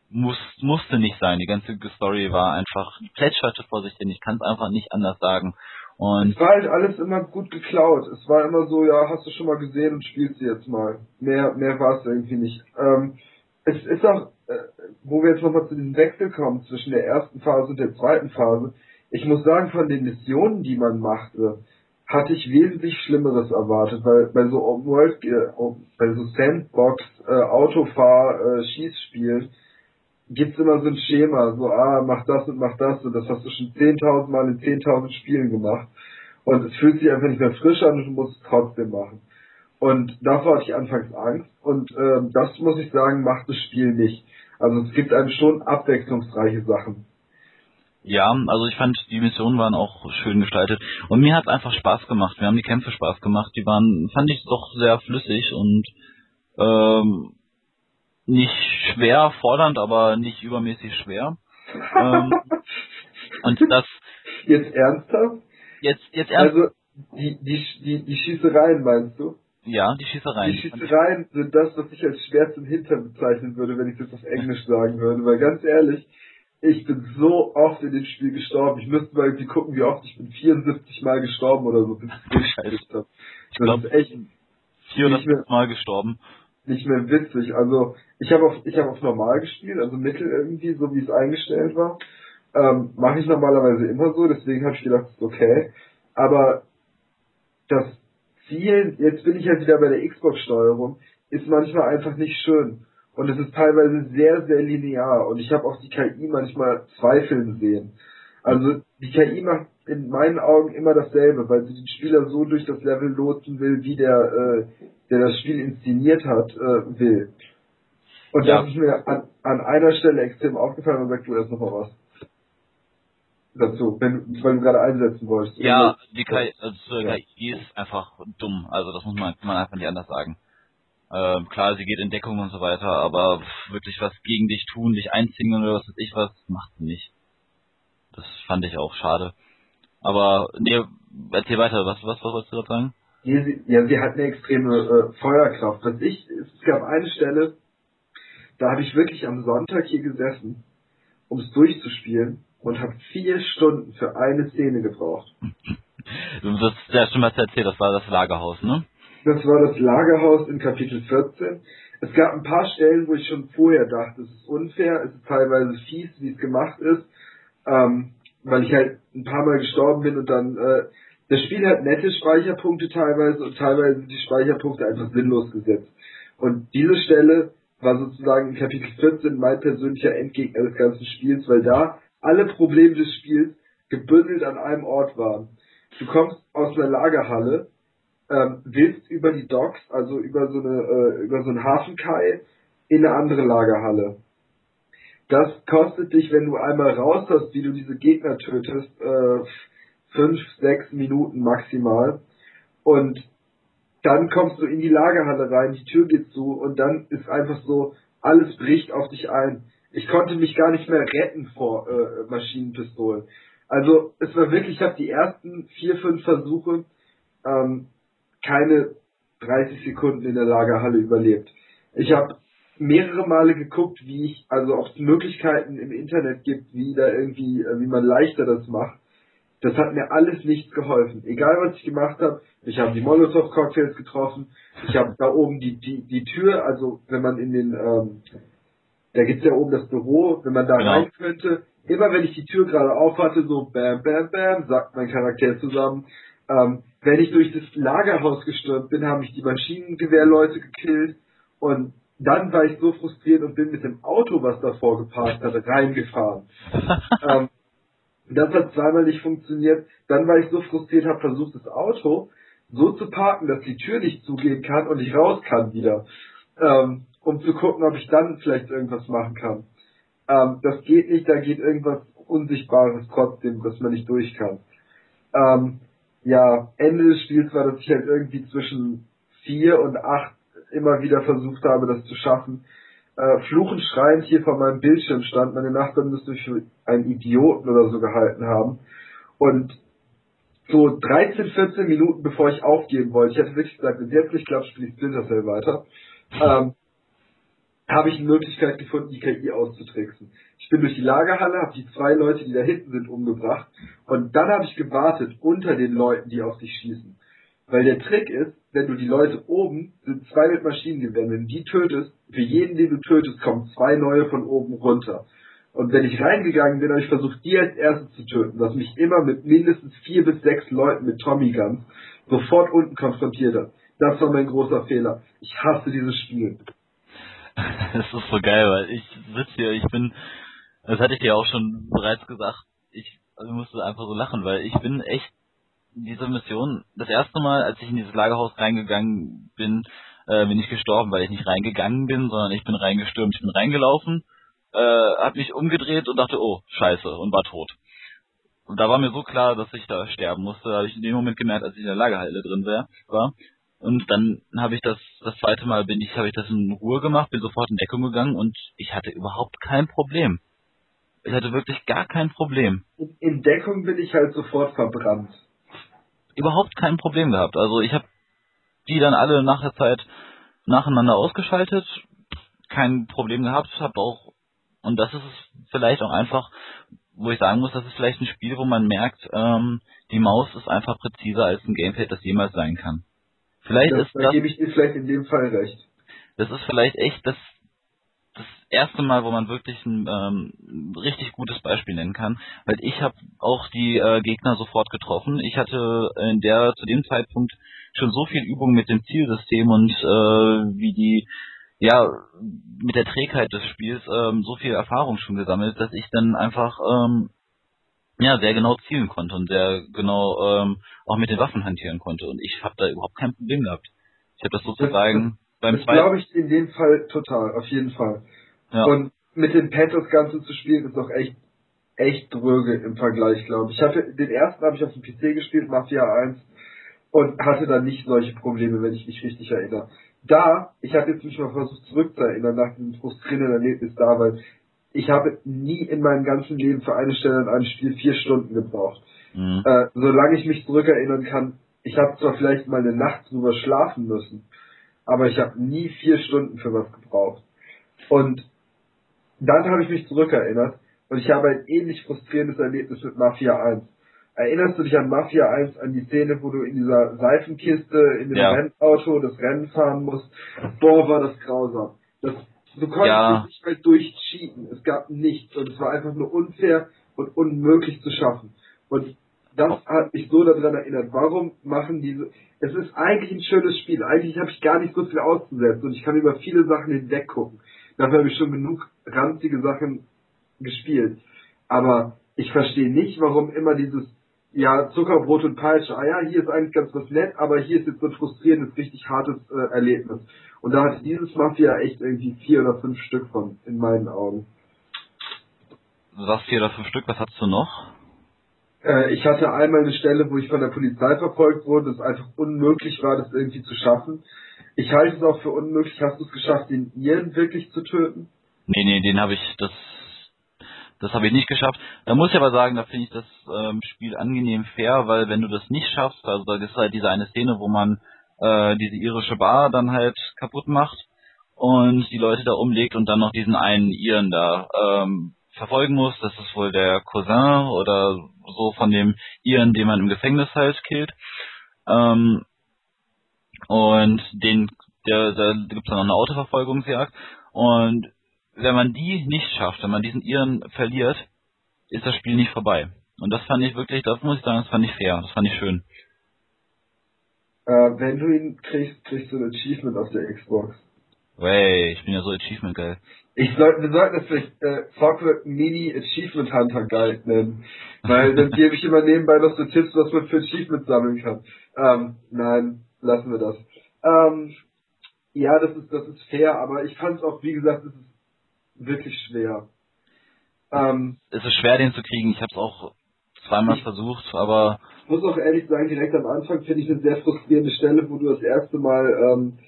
muss, musste nicht sein. Die ganze Story war einfach, plätscherte vor sich hin. Ich kann es einfach nicht anders sagen. Und es war halt alles immer gut geklaut. Es war immer so, ja, hast du schon mal gesehen und spielst sie jetzt mal. Mehr, mehr war es irgendwie nicht. Ähm, es ist auch, äh, wo wir jetzt nochmal zu diesem Wechsel kommen zwischen der ersten Phase und der zweiten Phase. Ich muss sagen, von den Missionen, die man machte, hatte ich wesentlich Schlimmeres erwartet, weil bei so Open World, äh, bei so Sandbox, äh, Autofahr, äh, Schießspielen, gibt's immer so ein Schema, so, ah, mach das und mach das und das hast du schon 10.000 Mal in 10.000 Spielen gemacht. Und es fühlt sich einfach nicht mehr frisch an und du musst es trotzdem machen. Und davor hatte ich anfangs Angst und äh, das muss ich sagen, macht das Spiel nicht. Also es gibt einem schon abwechslungsreiche Sachen. Ja, also ich fand, die Missionen waren auch schön gestaltet. Und mir hat einfach Spaß gemacht. Wir haben die Kämpfe Spaß gemacht. Die waren, fand ich doch sehr flüssig und ähm, nicht schwer fordernd, aber nicht übermäßig schwer. ähm, und das jetzt ernsthaft? Jetzt jetzt ernsthaft. Also die die die die Schießereien meinst du? Ja, die Schießereien. Die Schießereien sind das, was ich als schwer zum Hintern bezeichnen würde, wenn ich das auf Englisch sagen würde, weil ganz ehrlich, ich bin so oft in dem Spiel gestorben. Ich müsste mal irgendwie gucken, wie oft ich bin 74 Mal gestorben oder so, bis ich durchgespielt habe. Ich glaube echt 400 Mal gestorben nicht mehr witzig. Also ich habe auf ich habe auf normal gespielt, also mittel irgendwie, so wie es eingestellt war. Ähm, Mache ich normalerweise immer so, deswegen habe ich gedacht, ist okay. Aber das Ziel, jetzt bin ich halt wieder bei der Xbox-Steuerung, ist manchmal einfach nicht schön. Und es ist teilweise sehr, sehr linear. Und ich habe auch die KI manchmal zweifeln sehen. Also die KI macht in meinen Augen immer dasselbe, weil sie den Spieler so durch das Level lotsen will, wie der, äh, der das Spiel inszeniert hat, äh, will. Und ja. das ist mir an, an einer Stelle extrem aufgefallen und sag du erst noch mal was. Dazu, wenn, weil du gerade einsetzen wolltest. Ja, die KI, also ja. KI ist einfach dumm, also das muss man, kann man einfach nicht anders sagen. Ähm, klar, sie geht in Deckung und so weiter, aber wirklich was gegen dich tun, dich einziehen oder was weiß ich was, macht sie nicht. Das fand ich auch schade. Aber nee, erzähl weiter, was, was, was wolltest du gerade sagen? Die, ja, sie hat eine extreme äh, Feuerkraft. Was ich, es gab eine Stelle, da habe ich wirklich am Sonntag hier gesessen, um es durchzuspielen und habe vier Stunden für eine Szene gebraucht. Du hast ja schon mal erzählt, das war das Lagerhaus, ne? Das war das Lagerhaus in Kapitel 14. Es gab ein paar Stellen, wo ich schon vorher dachte, es ist unfair, es ist teilweise fies, wie es gemacht ist, ähm, weil ich halt ein paar Mal gestorben bin und dann, äh, das Spiel hat nette Speicherpunkte teilweise und teilweise sind die Speicherpunkte einfach sinnlos gesetzt. Und diese Stelle war sozusagen in Kapitel 14 mein persönlicher Endgegner des ganzen Spiels, weil da alle Probleme des Spiels gebündelt an einem Ort waren. Du kommst aus einer Lagerhalle, ähm, willst über die Docks, also über so eine äh, über so einen Hafenkai in eine andere Lagerhalle. Das kostet dich, wenn du einmal raus hast, wie du diese Gegner tötest, äh, fünf, sechs Minuten maximal. Und dann kommst du in die Lagerhalle rein, die Tür geht zu und dann ist einfach so, alles bricht auf dich ein. Ich konnte mich gar nicht mehr retten vor äh, Maschinenpistolen. Also es war wirklich, ich habe die ersten vier, fünf Versuche ähm, keine 30 Sekunden in der Lagerhalle überlebt. Ich habe mehrere Male geguckt, wie ich, also ob es Möglichkeiten im Internet gibt, wie da irgendwie, äh, wie man leichter das macht. Das hat mir alles nichts geholfen. Egal was ich gemacht habe, ich habe die Molotow-Cocktails getroffen, ich habe da oben die, die, die Tür, also wenn man in den, ähm, da gibt's ja oben das Büro, wenn man da genau. rein könnte, immer wenn ich die Tür gerade auf hatte, so bam, bam, bam, sagt mein Charakter zusammen. Ähm, wenn ich durch das Lagerhaus gestürmt bin, haben mich die Maschinengewehrleute gekillt und dann war ich so frustriert und bin mit dem Auto, was davor geparkt hatte, reingefahren. ähm, das hat zweimal nicht funktioniert. Dann war ich so frustriert, habe versucht, das Auto so zu parken, dass die Tür nicht zugehen kann und ich raus kann wieder. Ähm, um zu gucken, ob ich dann vielleicht irgendwas machen kann. Ähm, das geht nicht, da geht irgendwas Unsichtbares trotzdem, dass man nicht durch kann. Ähm, ja, Ende des Spiels war, dass ich halt irgendwie zwischen vier und acht immer wieder versucht habe, das zu schaffen. Äh, fluchend schreiend hier vor meinem Bildschirm stand, meine Nachbarin müsste mich für einen Idioten oder so gehalten haben. Und so 13, 14 Minuten bevor ich aufgeben wollte, ich hätte wirklich gesagt, wenn es jetzt nicht klappt, spiele ich Splinter Cell weiter, ähm, habe ich eine Möglichkeit gefunden, die KI auszutricksen. Ich bin durch die Lagerhalle, habe die zwei Leute, die da hinten sind, umgebracht und dann habe ich gewartet unter den Leuten, die auf dich schießen. Weil der Trick ist, wenn du die Leute oben sind zwei mit Maschinengewehren, wenn du die tötest, für jeden, den du tötest, kommen zwei neue von oben runter. Und wenn ich reingegangen bin, habe ich versucht, die als erstes zu töten, was mich immer mit mindestens vier bis sechs Leuten mit Tommy Guns sofort unten konfrontiert hat. Das war mein großer Fehler. Ich hasse dieses Spiel. Das ist so geil, weil ich sitze hier, ich bin, das hatte ich dir auch schon bereits gesagt, ich musste einfach so lachen, weil ich bin echt diese Mission, das erste Mal, als ich in dieses Lagerhaus reingegangen bin, äh, bin ich gestorben, weil ich nicht reingegangen bin, sondern ich bin reingestürmt, ich bin reingelaufen, äh, hab mich umgedreht und dachte, oh, scheiße, und war tot. Und da war mir so klar, dass ich da sterben musste, habe ich in dem Moment gemerkt, als ich in der Lagerhalle drin wär, war. Und dann habe ich das, das zweite Mal bin ich, habe ich das in Ruhe gemacht, bin sofort in Deckung gegangen und ich hatte überhaupt kein Problem. Ich hatte wirklich gar kein Problem. In Deckung bin ich halt sofort verbrannt. Überhaupt kein Problem gehabt. Also ich habe die dann alle nach der Zeit nacheinander ausgeschaltet, kein Problem gehabt, habe auch und das ist vielleicht auch einfach, wo ich sagen muss, das ist vielleicht ein Spiel, wo man merkt, ähm, die Maus ist einfach präziser als ein Gamepad, das jemals sein kann. Vielleicht das, ist da gebe ich dir vielleicht in dem Fall recht. Das ist vielleicht echt das, das erste Mal, wo man wirklich ein ähm, richtig gutes Beispiel nennen kann, weil ich habe auch die äh, Gegner sofort getroffen. Ich hatte in der zu dem Zeitpunkt schon so viel Übung mit dem Zielsystem und äh, wie die ja mit der Trägheit des Spiels ähm, so viel Erfahrung schon gesammelt, dass ich dann einfach ähm, ja, sehr genau zielen konnte und sehr genau ähm, auch mit den Waffen hantieren konnte. Und ich habe da überhaupt kein Problem gehabt. Ich habe das sozusagen das, beim das zweiten... glaube ich in dem Fall total, auf jeden Fall. Ja. Und mit dem Pad das Ganze zu spielen, ist auch echt echt dröge im Vergleich, glaube ich. Ich hatte, den ersten habe ich auf dem PC gespielt, Mafia 1, und hatte dann nicht solche Probleme, wenn ich mich richtig erinnere. Da, ich habe jetzt mich mal versucht zurückzuerinnern nach diesem frustrierenden Erlebnis da, weil ich habe nie in meinem ganzen Leben für eine Stelle in einem Spiel vier Stunden gebraucht. Mhm. Äh, solange ich mich zurückerinnern kann, ich habe zwar vielleicht mal eine Nacht drüber schlafen müssen, aber ich habe nie vier Stunden für was gebraucht. Und dann habe ich mich zurückerinnert und ich habe ein ähnlich frustrierendes Erlebnis mit Mafia 1. Erinnerst du dich an Mafia 1, an die Szene, wo du in dieser Seifenkiste in dem ja. Rennauto das Rennen fahren musst? Boah, war das grausam. Das, du konntest ja. nicht mehr durchcheaten. Es gab nichts und es war einfach nur unfair und unmöglich zu schaffen. Und das hat mich so daran erinnert. Warum machen diese... Es ist eigentlich ein schönes Spiel. Eigentlich habe ich gar nicht so viel auszusetzen und ich kann über viele Sachen hinweg gucken. Dafür habe ich schon genug ranzige Sachen gespielt. Aber ich verstehe nicht, warum immer dieses, ja, Zuckerbrot und Peitsche, ah ja, hier ist eigentlich ganz was nett, aber hier ist jetzt so ein frustrierendes, richtig hartes äh, Erlebnis. Und da hatte dieses Mafia echt irgendwie vier oder fünf Stück von, in meinen Augen. Du sagst vier oder fünf Stück, was hast du noch? Äh, ich hatte einmal eine Stelle, wo ich von der Polizei verfolgt wurde, es einfach unmöglich war, das irgendwie zu schaffen. Ich halte es auch für unmöglich. Hast du es geschafft, den Iren wirklich zu töten? Nee, nee, den habe ich, das, das habe ich nicht geschafft. Da muss ich aber sagen, da finde ich das ähm, Spiel angenehm fair, weil wenn du das nicht schaffst, also da ist halt diese eine Szene, wo man äh, diese irische Bar dann halt kaputt macht und die Leute da umlegt und dann noch diesen einen Iren da ähm, verfolgen muss. Das ist wohl der Cousin oder so von dem Iren, den man im Gefängnis halt killt. Ähm, und den, der, da gibt es dann noch eine Autoverfolgungsjagd. Und wenn man die nicht schafft, wenn man diesen Iren verliert, ist das Spiel nicht vorbei. Und das fand ich wirklich, das muss ich sagen, das fand ich fair, das fand ich schön. Äh, wenn du ihn kriegst, kriegst du ein Achievement auf der Xbox. Wey, ich bin ja so Achievement geil. Ich soll, wir sollten das vielleicht äh, Fogwork Mini Achievement Hunter Guide nennen. Weil dann gebe ich immer nebenbei noch so Tipps, was man für Achievements sammeln kann. Ähm, nein, lassen wir das. Ähm, ja, das ist, das ist fair, aber ich fand es auch, wie gesagt, es ist wirklich schwer. Ähm, es ist schwer, den zu kriegen. Ich habe es auch zweimal versucht, aber... Ich muss auch ehrlich sagen, direkt am Anfang finde ich eine sehr frustrierende Stelle, wo du das erste Mal... Ähm,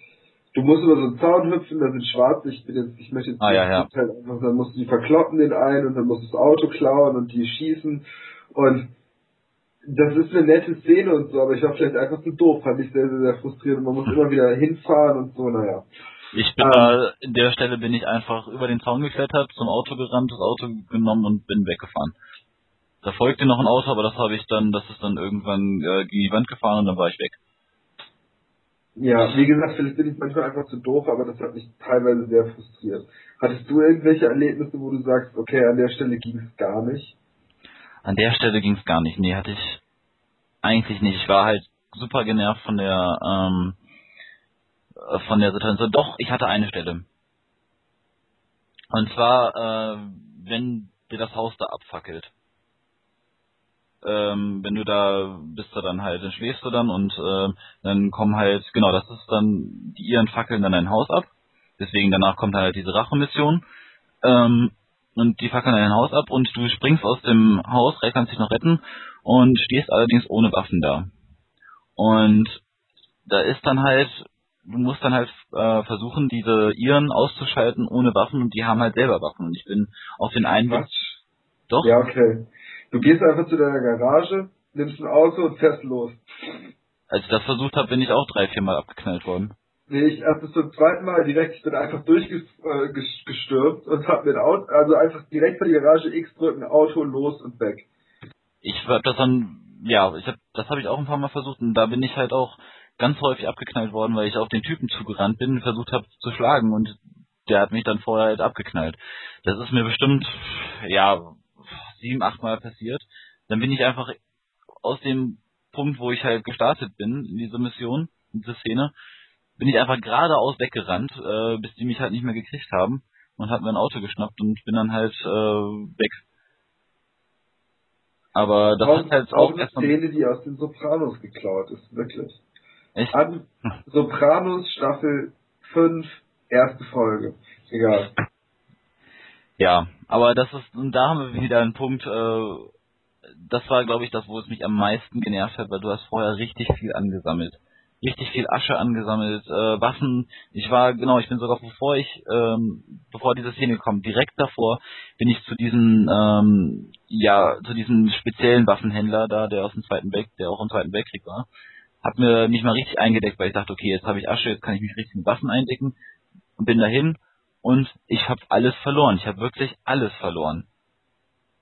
du musst über so einen Zaun hüpfen, da sind Schwarze, ich bin jetzt, ich möchte jetzt ah, ja, ja. Halt einfach, dann musst du die verkloppen den einen und dann musst du das Auto klauen und die schießen und das ist eine nette Szene und so, aber ich war vielleicht einfach zu doof, fand ich sehr, sehr, sehr frustrierend. Man muss immer wieder hinfahren und so, naja. Ich bin ähm, da, in der Stelle bin ich einfach über den Zaun geklettert, zum Auto gerannt, das Auto genommen und bin weggefahren. Da folgte noch ein Auto, aber das habe ich dann, das ist dann irgendwann äh, gegen die Wand gefahren und dann war ich weg. Ja, wie gesagt, vielleicht bin ich manchmal einfach zu doof, aber das hat mich teilweise sehr frustriert. Hattest du irgendwelche Erlebnisse, wo du sagst, okay, an der Stelle ging es gar nicht? An der Stelle ging es gar nicht. Nee, hatte ich eigentlich nicht. Ich war halt super genervt von der ähm, von der Situation. Doch, ich hatte eine Stelle. Und zwar, äh, wenn dir das Haus da abfackelt. Ähm, wenn du da bist du dann halt, dann schläfst du dann und äh, dann kommen halt, genau, das ist dann, die ihren fackeln dann dein Haus ab. Deswegen danach kommt halt diese Rachemission. Ähm, und die fackeln dein Haus ab und du springst aus dem Haus, kannst dich noch retten und stehst allerdings ohne Waffen da. Und da ist dann halt, du musst dann halt äh, versuchen, diese Iren auszuschalten ohne Waffen und die haben halt selber Waffen und ich bin auf den einen Was? Doch? Ja, okay. Du gehst einfach zu deiner Garage, nimmst ein Auto und fährst los. Als ich das versucht habe, bin ich auch drei, vier Mal abgeknallt worden. Nee, ich hab das zum zweiten Mal direkt, ich bin einfach durchgestürmt und hab mit Auto, also einfach direkt vor die Garage X drücken, Auto los und weg. Ich hab das dann, ja, ich hab, das habe ich auch ein paar Mal versucht und da bin ich halt auch ganz häufig abgeknallt worden, weil ich auf den Typen zugerannt bin und versucht habe zu schlagen und der hat mich dann vorher halt abgeknallt. Das ist mir bestimmt, ja, sieben, acht Mal passiert. Dann bin ich einfach aus dem Punkt, wo ich halt gestartet bin, in diese Mission, in diese Szene, bin ich einfach geradeaus weggerannt, äh, bis die mich halt nicht mehr gekriegt haben und hab mir ein Auto geschnappt und bin dann halt äh, weg. Aber das ist halt auch, auch eine Szene, die aus den Sopranos geklaut ist, wirklich. Echt? An Sopranos Staffel 5, erste Folge. Egal. Ja, aber das ist, und da haben wir wieder einen Punkt, äh, das war glaube ich das, wo es mich am meisten genervt hat, weil du hast vorher richtig viel angesammelt richtig viel Asche angesammelt, äh, Waffen. Ich war, genau, ich bin sogar bevor ich, ähm, bevor diese Szene kommt, direkt davor bin ich zu diesem, ähm, ja, zu diesem speziellen Waffenhändler da, der aus dem Zweiten Weltkrieg, der auch im Zweiten Weltkrieg war, hab mir mich mal richtig eingedeckt, weil ich dachte, okay, jetzt habe ich Asche, jetzt kann ich mich richtig mit Waffen eindecken und bin dahin und ich habe alles verloren. Ich habe wirklich alles verloren.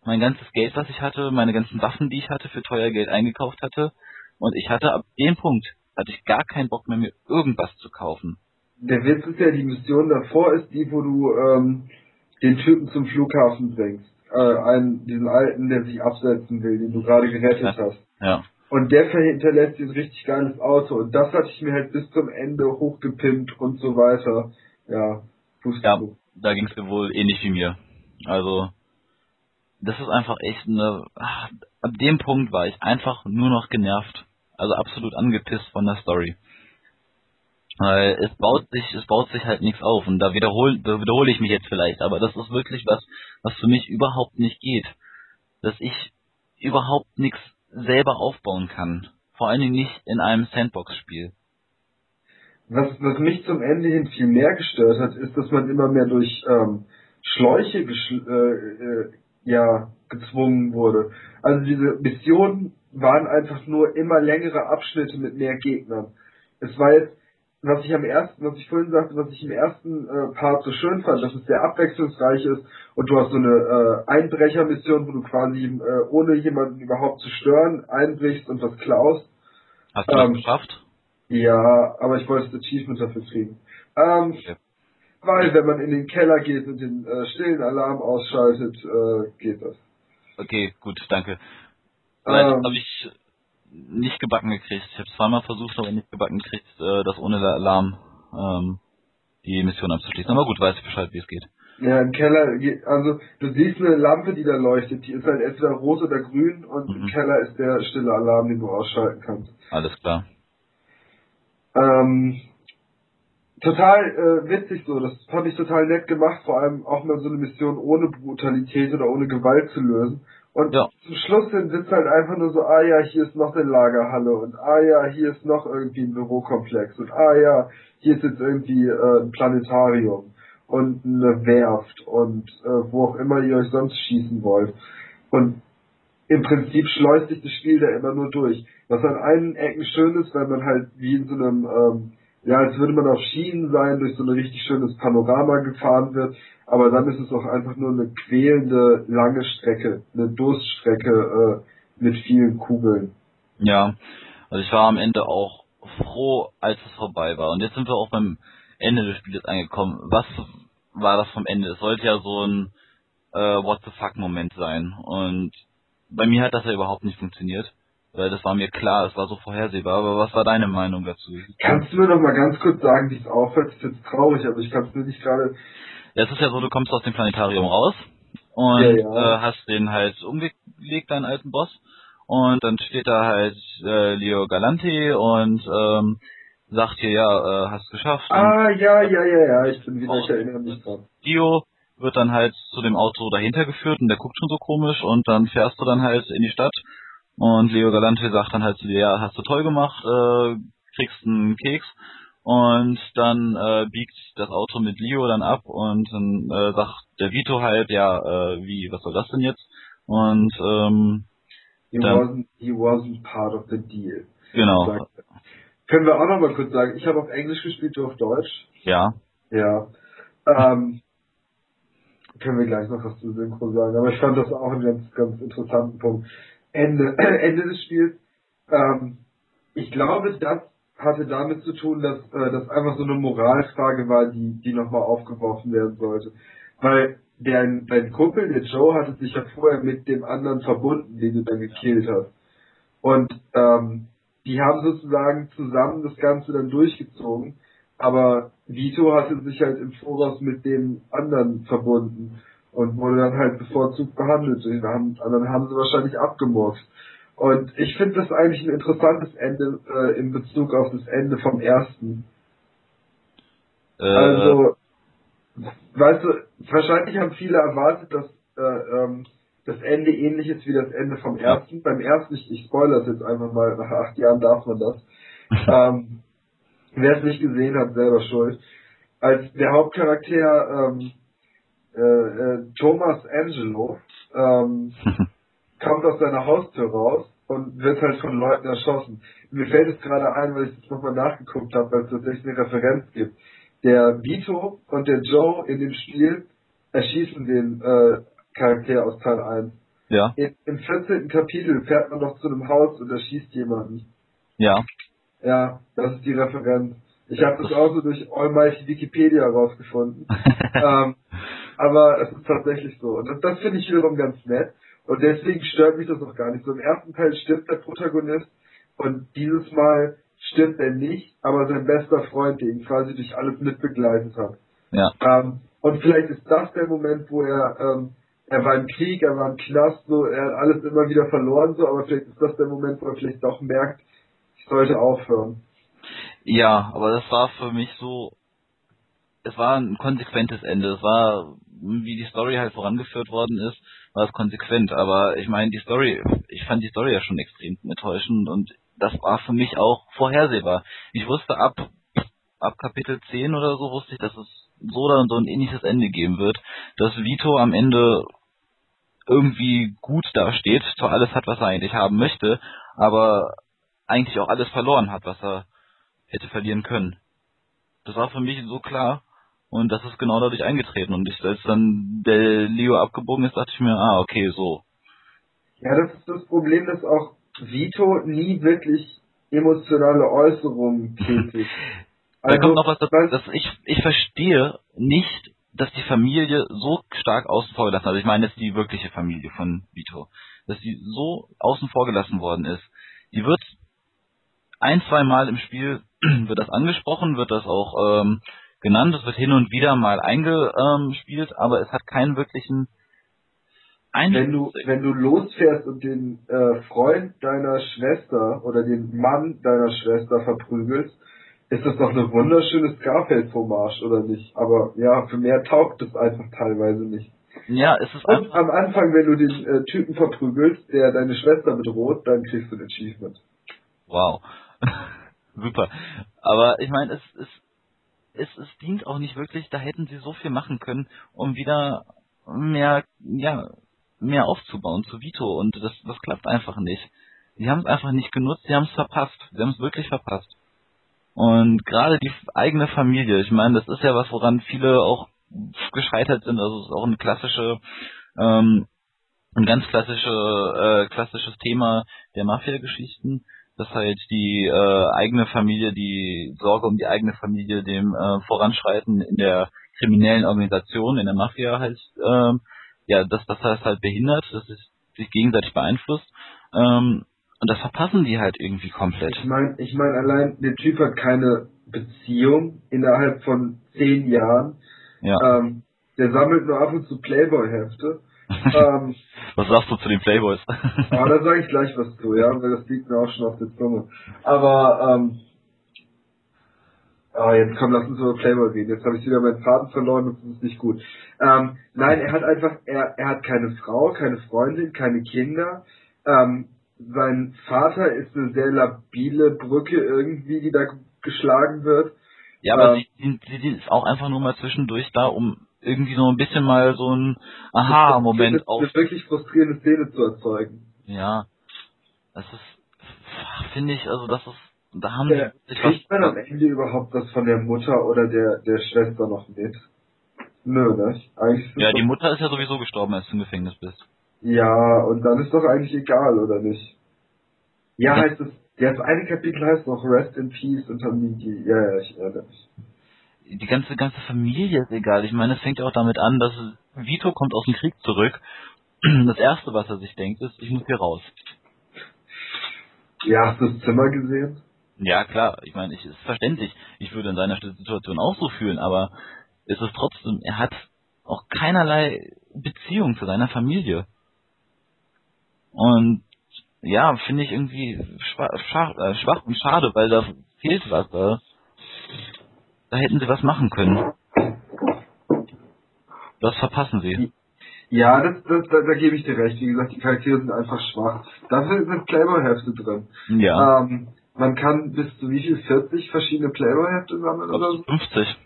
Mein ganzes Geld, was ich hatte, meine ganzen Waffen, die ich hatte, für teuer Geld eingekauft hatte. Und ich hatte ab dem Punkt, hatte ich gar keinen Bock mehr, mir irgendwas zu kaufen. Der Witz ist ja, die Mission davor ist die, wo du ähm, den Typen zum Flughafen bringst. Äh, einen, diesen alten, der sich absetzen will, den du gerade gerettet ja. hast. Ja. Und der hinterlässt dir ein richtig geiles Auto. Und das hatte ich mir halt bis zum Ende hochgepimpt und so weiter. Ja, ja da ging es mir wohl ähnlich wie mir. Also, das ist einfach echt eine. Ach, ab dem Punkt war ich einfach nur noch genervt. Also absolut angepisst von der Story. Weil es baut sich, es baut sich halt nichts auf. Und da wiederhole, da ich mich jetzt vielleicht, aber das ist wirklich was, was für mich überhaupt nicht geht. Dass ich überhaupt nichts selber aufbauen kann. Vor allen Dingen nicht in einem Sandbox-Spiel. Was, was mich zum Ende hin viel mehr gestört hat, ist, dass man immer mehr durch ähm, Schläuche äh, äh, ja, gezwungen wurde. Also diese Missionen waren einfach nur immer längere Abschnitte mit mehr Gegnern. Es war jetzt, was ich am ersten, was ich vorhin sagte, was ich im ersten äh, Part so schön fand, dass es sehr abwechslungsreich ist und du hast so eine äh, Einbrechermission, wo du quasi äh, ohne jemanden überhaupt zu stören einbrichst und was klaust. Hast du ähm, das geschafft? Ja, aber ich wollte das Achievement dafür kriegen. Ähm, okay. Weil wenn man in den Keller geht und den äh, stillen Alarm ausschaltet, äh, geht das. Okay, gut, danke. Weil ähm, habe ich nicht gebacken gekriegt. Ich habe zweimal versucht, aber nicht gebacken gekriegt, äh, das ohne Alarm ähm, die Mission abzuschließen. Aber gut, weiß ich Bescheid, wie es geht. Ja, im Keller, also du siehst eine Lampe, die da leuchtet, die ist halt entweder rot oder grün und mhm. im Keller ist der stille Alarm, den du ausschalten kannst. Alles klar. Ähm, total äh, witzig so, das fand ich total nett gemacht, vor allem auch mal so eine Mission ohne Brutalität oder ohne Gewalt zu lösen. Und ja. zum Schluss hin sitzt halt einfach nur so, ah ja, hier ist noch eine Lagerhalle und ah ja, hier ist noch irgendwie ein Bürokomplex und ah ja, hier ist jetzt irgendwie äh, ein Planetarium und eine Werft und äh, wo auch immer ihr euch sonst schießen wollt. Und im Prinzip schleust sich das Spiel da immer nur durch. Was an einen Ecken schön ist, weil man halt wie in so einem, ähm, ja, als würde man auf Schienen sein, durch so ein richtig schönes Panorama gefahren wird, aber dann ist es auch einfach nur eine quälende, lange Strecke, eine Durststrecke äh, mit vielen Kugeln. Ja, also ich war am Ende auch froh, als es vorbei war. Und jetzt sind wir auch beim Ende des Spiels angekommen. Was war das vom Ende? Es sollte ja so ein äh, What the fuck Moment sein. Und bei mir hat das ja überhaupt nicht funktioniert. Weil das war mir klar, es war so vorhersehbar, aber was war deine Meinung dazu? Kannst du mir noch mal ganz kurz sagen, wie es aufhört? Das ist jetzt traurig, aber ich kann es mir nicht gerade ja, es ist ja so, du kommst aus dem Planetarium raus und ja, ja. Äh, hast den halt umgelegt, deinen alten Boss. Und dann steht da halt äh, Leo Galante und ähm, sagt dir, ja, äh, hast geschafft. Ah, ja, ja, ja, ja, ich bin wieder, ich erinnere mich dran. Dio wird dann halt zu dem Auto dahinter geführt und der guckt schon so komisch und dann fährst du dann halt in die Stadt und Leo Galante sagt dann halt zu dir, ja, hast du toll gemacht, äh, kriegst einen Keks und dann äh, biegt das Auto mit Leo dann ab und dann äh, sagt der Vito halt, ja, äh, wie, was soll das denn jetzt? Und ähm, he, dann, wasn't, he wasn't part of the deal. Genau. Können wir auch noch mal kurz sagen, ich habe auf Englisch gespielt, du auf Deutsch. Ja. Ja. Ähm, können wir gleich noch was zu Synchro sagen, aber ich fand das auch einen ganz, ganz interessanten Punkt. Ende, Ende des Spiels. Ähm, ich glaube, dass hatte damit zu tun, dass äh, das einfach so eine Moralfrage war, die, die nochmal aufgeworfen werden sollte. Weil der, dein Kumpel, der Joe, hatte sich ja vorher mit dem anderen verbunden, den du dann gekillt hast. Und ähm, die haben sozusagen zusammen das Ganze dann durchgezogen. Aber Vito hatte sich halt im Voraus mit dem anderen verbunden und wurde dann halt bevorzugt behandelt. Den anderen haben sie wahrscheinlich abgemurkst. Und ich finde das eigentlich ein interessantes Ende äh, in Bezug auf das Ende vom ersten. Äh, also, weißt du, wahrscheinlich haben viele erwartet, dass äh, ähm, das Ende ähnlich ist wie das Ende vom ersten. Ja. Beim ersten, ich, ich spoilere es jetzt einfach mal, nach acht Jahren darf man das. ähm, Wer es nicht gesehen hat, selber schuld. Als der Hauptcharakter ähm, äh, äh, Thomas Angelo ähm, kommt aus seiner Haustür raus und wird halt von Leuten erschossen. Mir fällt es gerade ein, weil ich das nochmal nachgeguckt habe, weil es tatsächlich eine Referenz gibt. Der Vito und der Joe in dem Spiel erschießen den äh, Charakter aus Teil 1. Ja. In, Im 14. Kapitel fährt man doch zu einem Haus und erschießt jemanden. Ja. Ja, das ist die Referenz. Ich habe das auch so durch Almighty Wikipedia rausgefunden. ähm, aber es ist tatsächlich so. Und das, das finde ich wiederum ganz nett. Und deswegen stört mich das auch gar nicht. So im ersten Teil stirbt der Protagonist und dieses Mal stirbt er nicht, aber sein bester Freund, der ihn quasi durch alles mitbegleitet hat. Ja. Ähm, und vielleicht ist das der Moment, wo er, ähm, er war im Krieg, er war im Knast, so, er hat alles immer wieder verloren, so, aber vielleicht ist das der Moment, wo er vielleicht doch merkt, ich sollte aufhören. Ja, aber das war für mich so, es war ein konsequentes Ende. Es war, wie die Story halt vorangeführt worden ist, war es konsequent. Aber ich meine, die Story, ich fand die Story ja schon extrem enttäuschend und das war für mich auch vorhersehbar. Ich wusste ab, ab Kapitel 10 oder so, wusste ich, dass es so oder so ein ähnliches Ende geben wird, dass Vito am Ende irgendwie gut dasteht, zwar alles hat, was er eigentlich haben möchte, aber eigentlich auch alles verloren hat, was er hätte verlieren können. Das war für mich so klar und das ist genau dadurch eingetreten und ich, als dann der Leo abgebogen ist, dachte ich mir, ah, okay, so. Ja, das ist das Problem, dass auch Vito nie wirklich emotionale Äußerungen tätigt. da kommt noch was dazu, dass ich, ich verstehe nicht, dass die Familie so stark außen vor gelassen, also ich meine jetzt die wirkliche Familie von Vito, dass die so außen vor gelassen worden ist. Die wird ein, zwei Mal im Spiel wird das angesprochen, wird das auch ähm, genannt, es wird hin und wieder mal eingespielt, aber es hat keinen wirklichen Einfluss. Wenn du, wenn du losfährst und den äh, Freund deiner Schwester oder den Mann deiner Schwester verprügelst, ist das doch eine wunderschöne Scarface-Hommage, oder nicht? Aber ja, für mehr taugt es einfach teilweise nicht. Ja, es ist Und am Anfang, wenn du den äh, Typen verprügelst, der deine Schwester bedroht, dann kriegst du ein Achievement. Wow. Super. Aber ich meine, es, es, es, es dient auch nicht wirklich, da hätten sie so viel machen können, um wieder mehr, ja, mehr aufzubauen zu Vito und das, das klappt einfach nicht. Sie haben es einfach nicht genutzt, sie haben es verpasst. Sie haben es wirklich verpasst. Und gerade die eigene Familie, ich meine, das ist ja was, woran viele auch gescheitert sind. Also es ist auch eine klassische, ähm, ein ganz klassische, äh, klassisches Thema der Mafia-Geschichten dass halt die äh, eigene Familie, die Sorge um die eigene Familie dem äh, Voranschreiten in der kriminellen Organisation, in der Mafia halt, äh, ja, dass das heißt halt behindert, dass es sich gegenseitig beeinflusst. Ähm, und das verpassen die halt irgendwie komplett. Ich meine, ich mein, allein der Typ hat keine Beziehung innerhalb von zehn Jahren. Ja. Ähm, der sammelt nur ab und zu Playboy-Hefte ähm, was sagst du zu den Playboys? aber da sage ich gleich was zu, ja, weil das liegt mir auch schon auf der Zunge. Aber, ähm, Ah, jetzt komm, lass uns über Playboy reden. Jetzt habe ich wieder meinen Faden verloren und das ist nicht gut. Ähm, nein, er hat einfach, er, er hat keine Frau, keine Freundin, keine Kinder. Ähm, sein Vater ist eine sehr labile Brücke irgendwie, die da geschlagen wird. Ja, aber ähm, sie, sie, sie ist auch einfach nur mal zwischendurch da, um irgendwie so ein bisschen mal so ein Aha-Moment auf. Eine wirklich frustrierende Szene zu erzeugen. Ja. Das ist, finde ich, also das ist, da haben ja, die Kriegt man am Ende überhaupt was von der Mutter oder der, der Schwester noch mit? Nö, ne? Eigentlich ja, die Mutter ist ja sowieso gestorben, als du im Gefängnis bist. Ja, und dann ist doch eigentlich egal, oder nicht? Ja, ja. heißt es, ja, das eine Kapitel heißt noch Rest in Peace und dann die, ja, ja, ich erinnere mich die ganze ganze Familie ist egal. Ich meine, es fängt ja auch damit an, dass Vito kommt aus dem Krieg zurück. Das erste, was er sich denkt, ist, ich muss hier raus. Ja, hast du das Zimmer gesehen? Ja, klar. Ich meine, ich ist verständlich. Ich würde in seiner Situation auch so fühlen, aber ist es trotzdem, er hat auch keinerlei Beziehung zu seiner Familie. Und ja, finde ich irgendwie schwach, äh, schwach und schade, weil da fehlt was. Da da hätten sie was machen können. Das verpassen sie. Ja, das, das, da, da gebe ich dir recht. Wie gesagt, die Charaktere sind einfach schwach. Dafür sind Playboy-Hefte drin. Ja. Ähm, man kann bis zu wie viel? 40 verschiedene Playboy-Hefte sammeln oder so? 50.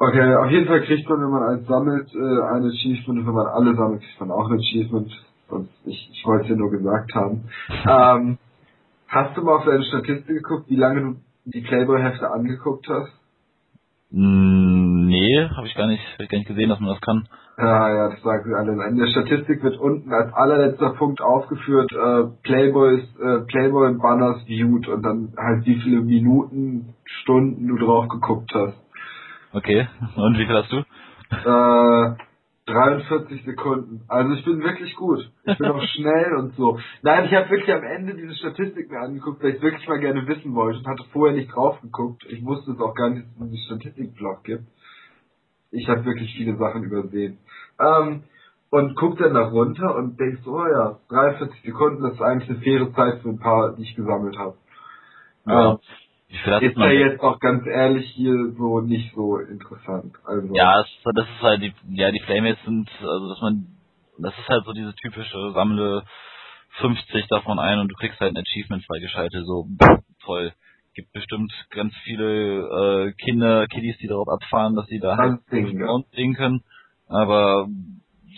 Okay, auf jeden Fall kriegt man, wenn man eins sammelt, äh, ein Achievement und wenn man alle sammelt, kriegt man auch ein Achievement. Sonst, ich, ich wollte es dir nur gesagt haben. ähm, hast du mal auf deine Statistik geguckt, wie lange du die Playboy-Hefte angeguckt hast? Mm, nee, habe ich gar nicht, hab ich gar nicht gesehen, dass man das kann. Ja, ja, das sagen sie alle. In der Statistik wird unten als allerletzter Punkt aufgeführt, äh, Playboys, äh, Playboy Banners viewed und dann halt wie viele Minuten, Stunden du drauf geguckt hast. Okay, und wie viel hast du? Äh, 43 Sekunden. Also ich bin wirklich gut. Ich bin auch schnell und so. Nein, ich habe wirklich am Ende diese Statistik mir angeguckt, weil ich wirklich mal gerne wissen wollte und hatte vorher nicht drauf geguckt. Ich wusste es auch gar nicht, dass es einen Statistikblock gibt. Ich habe wirklich viele Sachen übersehen. Ähm, und guck dann da runter und denkst, oh ja, 43 Sekunden, das ist eigentlich eine faire Zeit für ein paar, die ich gesammelt habe. Ja. Ähm, ist ja jetzt auch ganz ehrlich hier so nicht so interessant. Also Ja, es, das ist halt die, ja, die Playmates sind, also dass man, das ist halt so diese typische Sammle 50 davon ein und du kriegst halt ein Achievement freigeschaltet, so toll. Gibt bestimmt ganz viele äh, Kinder, Kiddies, die darauf abfahren, dass sie da halt das. Frauen sehen können. Aber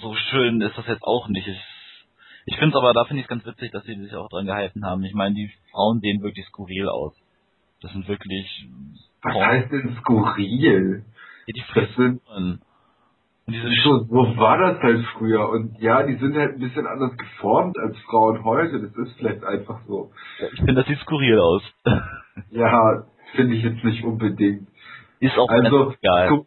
so schön ist das jetzt auch nicht. Ich, ich finde es aber, da finde ich es ganz witzig, dass sie sich auch dran gehalten haben. Ich meine, die Frauen sehen wirklich skurril aus. Das sind wirklich Was heißt denn skurril? Ja, die Das sind Frisuren. Und diese so, so war das halt früher. Und ja, die sind halt ein bisschen anders geformt als Frauen heute. Das ist vielleicht einfach so. Ich finde, das sieht skurril aus. Ja, finde ich jetzt nicht unbedingt. Ist auch Also, geil. sku-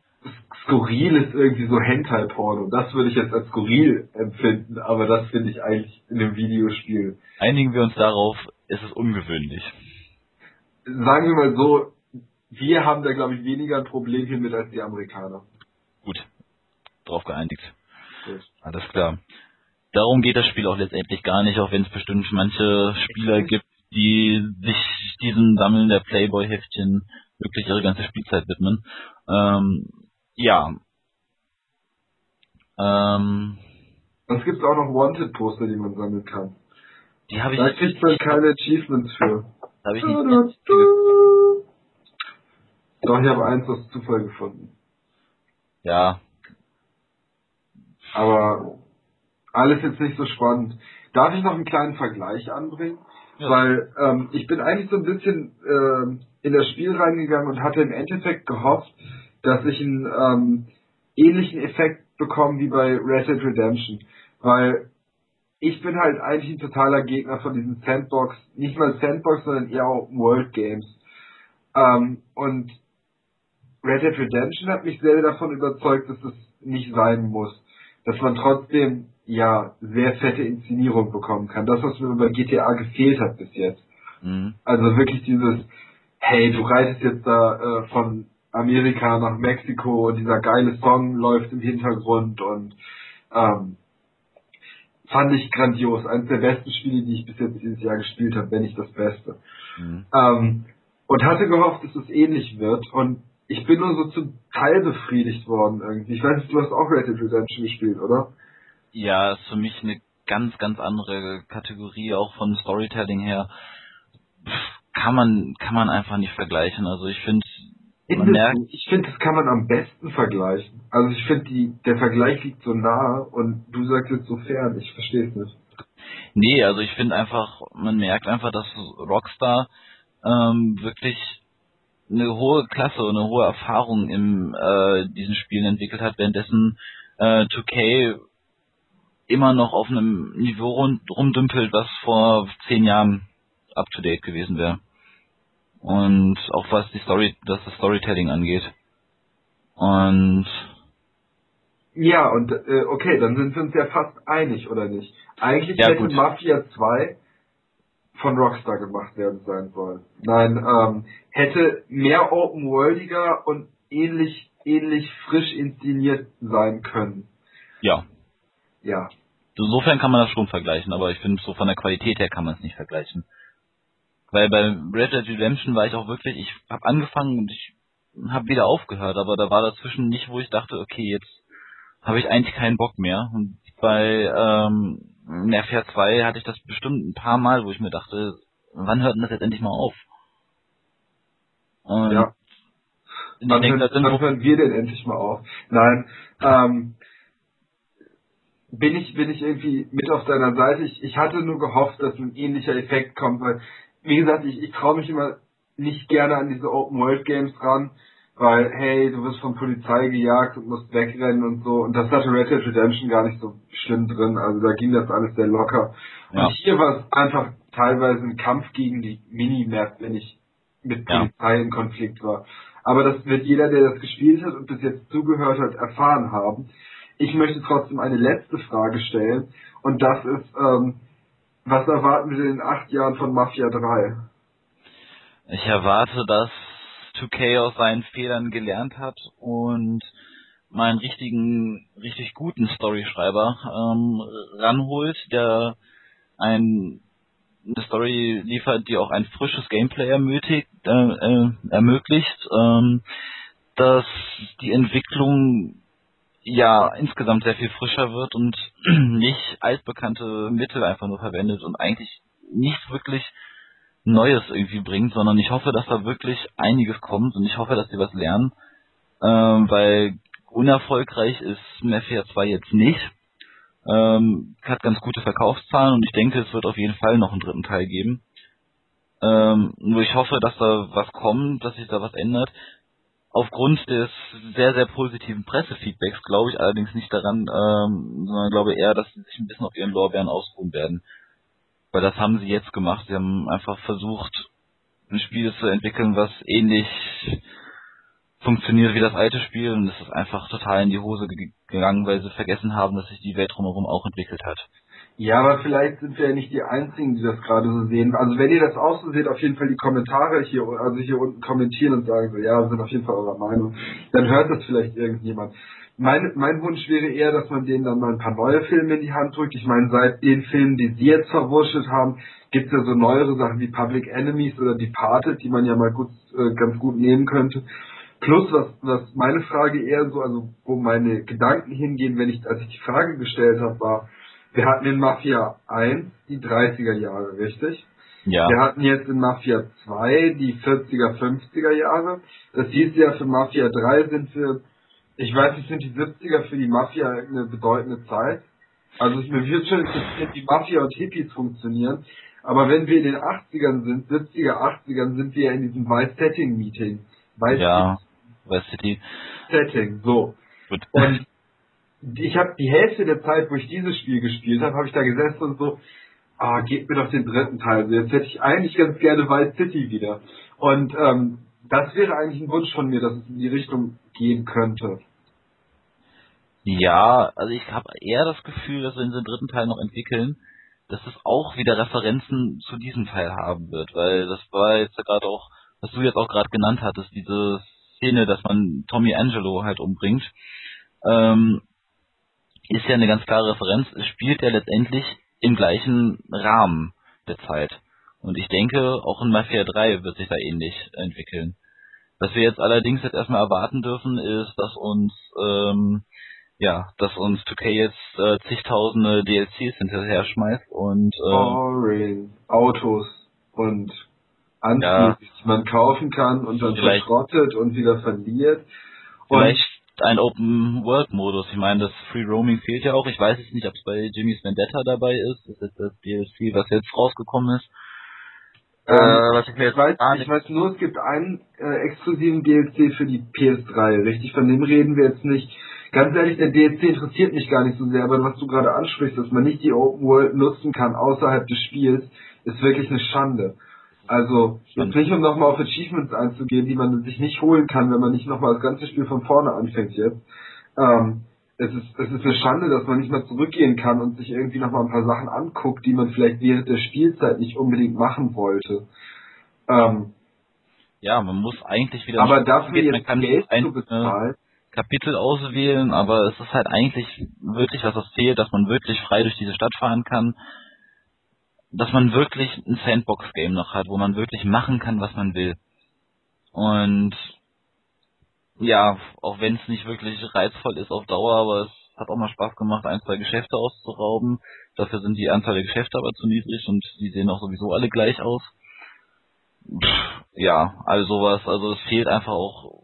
skurril ist irgendwie so Hentai-Porno. Das würde ich jetzt als skurril empfinden, aber das finde ich eigentlich in einem Videospiel. Einigen wir uns darauf, es ist ungewöhnlich. Sagen wir mal so, wir haben da, glaube ich, weniger ein Problem hier mit als die Amerikaner. Gut, drauf geeinigt. Gut. Alles klar. Darum geht das Spiel auch letztendlich gar nicht, auch wenn es bestimmt manche Spieler gibt, die sich diesem Sammeln der Playboy-Heftchen wirklich ihre ganze Spielzeit widmen. Ähm, ja. Ähm, Es gibt auch noch Wanted-Poster, die man sammeln kann. die habe ich Da kriegt man keine Achievements für. Habe ich nicht, Doch, ich habe eins aus Zufall gefunden. ja, Aber alles jetzt nicht so spannend. Darf ich noch einen kleinen Vergleich anbringen? Ja. Weil ähm, ich bin eigentlich so ein bisschen ähm, in das Spiel reingegangen und hatte im Endeffekt gehofft, dass ich einen ähm, ähnlichen Effekt bekomme wie bei Red Dead Redemption. Weil ich bin halt eigentlich ein totaler Gegner von diesen Sandbox, nicht mal Sandbox, sondern eher Open World Games. Ähm, und Red Dead Redemption hat mich sehr davon überzeugt, dass es nicht sein muss. Dass man trotzdem, ja, sehr fette Inszenierung bekommen kann. Das, was mir bei GTA gefehlt hat bis jetzt. mhm. Also wirklich dieses, hey, du reitest jetzt da äh, von Amerika nach Mexiko und dieser geile Song läuft im Hintergrund und ähm, fand ich grandios. Eines der besten Spiele, die ich bis jetzt dieses Jahr gespielt habe, wenn nicht das Beste. Mhm. Ähm, und hatte gehofft, dass es ähnlich wird. Und ich bin nur so zum Teil befriedigt worden irgendwie. Ich weiß nicht, du hast auch Red Dead Redemption gespielt, oder? Ja, ist für mich eine ganz, ganz andere Kategorie, auch von Storytelling her. Kann man, kann man einfach nicht vergleichen. Also ich finde, man merkt? Ich finde, das kann man am besten vergleichen. Also ich finde, die der Vergleich liegt so nah und du sagst jetzt so fern. Ich verstehe es nicht. nee, also ich finde einfach, man merkt einfach, dass Rockstar ähm, wirklich eine hohe Klasse und eine hohe Erfahrung in äh, diesen Spielen entwickelt hat, währenddessen äh, 2K immer noch auf einem Niveau rund, rumdümpelt, was vor zehn Jahren up to date gewesen wäre. Und auch was die Story, was das Storytelling angeht. Und Ja, und äh, okay, dann sind wir uns ja fast einig, oder nicht? Eigentlich Ja, hätte gut. Mafia 2 von Rockstar gemacht werden sein sollen. Nein, ähm, hätte mehr open worldiger und ähnlich ähnlich frisch inszeniert sein können. ja, Ja. insofern kann man das schon vergleichen, aber ich finde, so von der Qualität her kann man es nicht vergleichen. Weil bei Red Dead Redemption war ich auch wirklich, ich habe angefangen und ich habe wieder aufgehört, aber da war dazwischen nicht, wo ich dachte, okay, jetzt habe ich eigentlich keinen Bock mehr. Und bei ähm, Mafia 2 hatte ich das bestimmt ein paar Mal, wo ich mir dachte, wann hört denn das jetzt endlich mal auf? Und Ja. Wann, denke, sind wann hören wir denn endlich mal auf? Nein, ähm, bin ich, bin ich irgendwie mit auf deiner Seite. Ich, ich hatte nur gehofft, dass ein ähnlicher Effekt kommt, weil, wie gesagt, ich, ich traue mich immer nicht gerne an diese Open World Games ran, weil, hey, du wirst von Polizei gejagt und musst wegrennen und so. Und das hatte Red Dead Redemption gar nicht so schlimm drin. Also da ging das alles sehr locker. Ja. Und hier war es einfach teilweise ein Kampf gegen die Minimap, wenn ich mit Polizei ja. in Konflikt war. Aber das wird jeder, der das gespielt hat und bis jetzt zugehört hat, erfahren haben. Ich möchte trotzdem eine letzte Frage stellen. Und das ist, ähm, was erwarten wir in acht Jahren von Mafia 3? Ich erwarte, dass 2K aus seinen Fehlern gelernt hat und meinen richtigen, richtig guten Storyschreiber ähm, ranholt, der ein, eine Story liefert, die auch ein frisches Gameplay ermöglicht, äh, äh, ermöglicht ähm, dass die Entwicklung ja insgesamt sehr viel frischer wird und nicht altbekannte Mittel einfach nur verwendet und eigentlich nichts wirklich Neues irgendwie bringt, sondern ich hoffe, dass da wirklich einiges kommt und ich hoffe, dass sie was lernen, ähm, weil unerfolgreich ist Mafia 2 jetzt nicht. Ähm, hat ganz gute Verkaufszahlen und ich denke, es wird auf jeden Fall noch einen dritten Teil geben. Ähm, nur ich hoffe, dass da was kommt, dass sich da was ändert. Aufgrund des sehr, sehr positiven Pressefeedbacks glaube ich allerdings nicht daran, ähm, sondern glaube eher, dass sie sich ein bisschen auf ihren Lorbeeren ausruhen werden. Weil das haben sie jetzt gemacht. Sie haben einfach versucht, ein Spiel zu entwickeln, was ähnlich funktioniert wie das alte Spiel und es ist einfach total in die Hose gegangen, weil sie vergessen haben, dass sich die Welt drumherum auch entwickelt hat. Ja, aber vielleicht sind wir ja nicht die Einzigen, die das gerade so sehen. Also wenn ihr das auch so seht, auf jeden Fall die Kommentare hier, also hier unten kommentieren und sagen so, ja, sind auf jeden Fall eurer Meinung. Dann hört das vielleicht irgendjemand. Mein, mein Wunsch wäre eher, dass man denen dann mal ein paar neue Filme in die Hand drückt. Ich meine, seit den Filmen, die sie jetzt verwurschtelt haben, gibt es ja so neuere Sachen wie Public Enemies oder Departed, die man ja mal gut, äh, ganz gut nehmen könnte. Plus, was, was meine Frage eher so, also wo meine Gedanken hingehen, wenn ich, als ich die Frage gestellt habe, war, wir hatten in Mafia 1 die 30er Jahre, richtig? Ja. Wir hatten jetzt in Mafia 2 die 40er, 50er Jahre. Das hieß ja, für Mafia 3 sind wir ich weiß nicht, sind die 70er für die Mafia eine bedeutende Zeit? Also mir wird schon interessiert, wie Mafia und Hippies funktionieren. Aber wenn wir in den 80ern sind, 70er, 80ern, sind wir in diesem Vice Setting Meeting. Vice ja, City. Setting, so. Gut. Und ich habe die Hälfte der Zeit, wo ich dieses Spiel gespielt habe, habe ich da gesessen und so, ah, gebt mir doch den dritten Teil. Also jetzt hätte ich eigentlich ganz gerne Vice City wieder. Und ähm, das wäre eigentlich ein Wunsch von mir, dass es in die Richtung gehen könnte. Ja, also ich habe eher das Gefühl, dass wir in den dritten Teil noch entwickeln, dass es auch wieder Referenzen zu diesem Teil haben wird, weil das war jetzt ja gerade auch, was du jetzt auch gerade genannt hattest, diese Szene, dass man Tommy Angelo halt umbringt, ähm, ist ja eine ganz klare Referenz. Es spielt ja letztendlich im gleichen Rahmen der Zeit. Und ich denke, auch in Mafia 3 wird sich da ähnlich entwickeln. Was wir jetzt allerdings jetzt erstmal erwarten dürfen, ist, dass uns ähm, ja, dass uns 2K jetzt äh, zigtausende DLCs hinterher schmeißt und äh, Boring. Autos und Anzüge, ja, die man kaufen kann und dann verschrottet und wieder verliert. Und vielleicht ein Open World Modus. Ich meine, das Free Roaming fehlt ja auch. Ich weiß jetzt nicht, ob es bei Jimmy's Vendetta dabei ist. Das ist das DLC, was jetzt rausgekommen ist. Ähm, äh, was ich, mir jetzt ich, weiß, ich weiß nur, es gibt einen äh, exklusiven DLC für die PS3, richtig? Von dem reden wir jetzt nicht. Ganz ehrlich, der DLC interessiert mich gar nicht so sehr, aber was du gerade ansprichst, dass man nicht die Open World nutzen kann außerhalb des Spiels, ist wirklich eine Schande. Also, jetzt nicht um nochmal auf Achievements einzugehen, die man sich nicht holen kann, wenn man nicht nochmal das ganze Spiel von vorne anfängt jetzt. Ähm, es ist, es ist eine Schande, dass man nicht mal zurückgehen kann und sich irgendwie nochmal ein paar Sachen anguckt, die man vielleicht während der Spielzeit nicht unbedingt machen wollte. Ähm, ja, man muss eigentlich wieder. Aber dafür geht, jetzt Geld ein, zu bezahlen. Kapitel auswählen, aber es ist halt eigentlich wirklich was, was fehlt, dass man wirklich frei durch diese Stadt fahren kann, dass man wirklich ein Sandbox-Game noch hat, wo man wirklich machen kann, was man will. Und ja, auch wenn es nicht wirklich reizvoll ist auf Dauer, aber es hat auch mal Spaß gemacht, ein, zwei Geschäfte auszurauben. Dafür sind die Anzahl der Geschäfte aber zu niedrig und die sehen auch sowieso alle gleich aus. Pff, ja, also sowas. Also es fehlt einfach auch,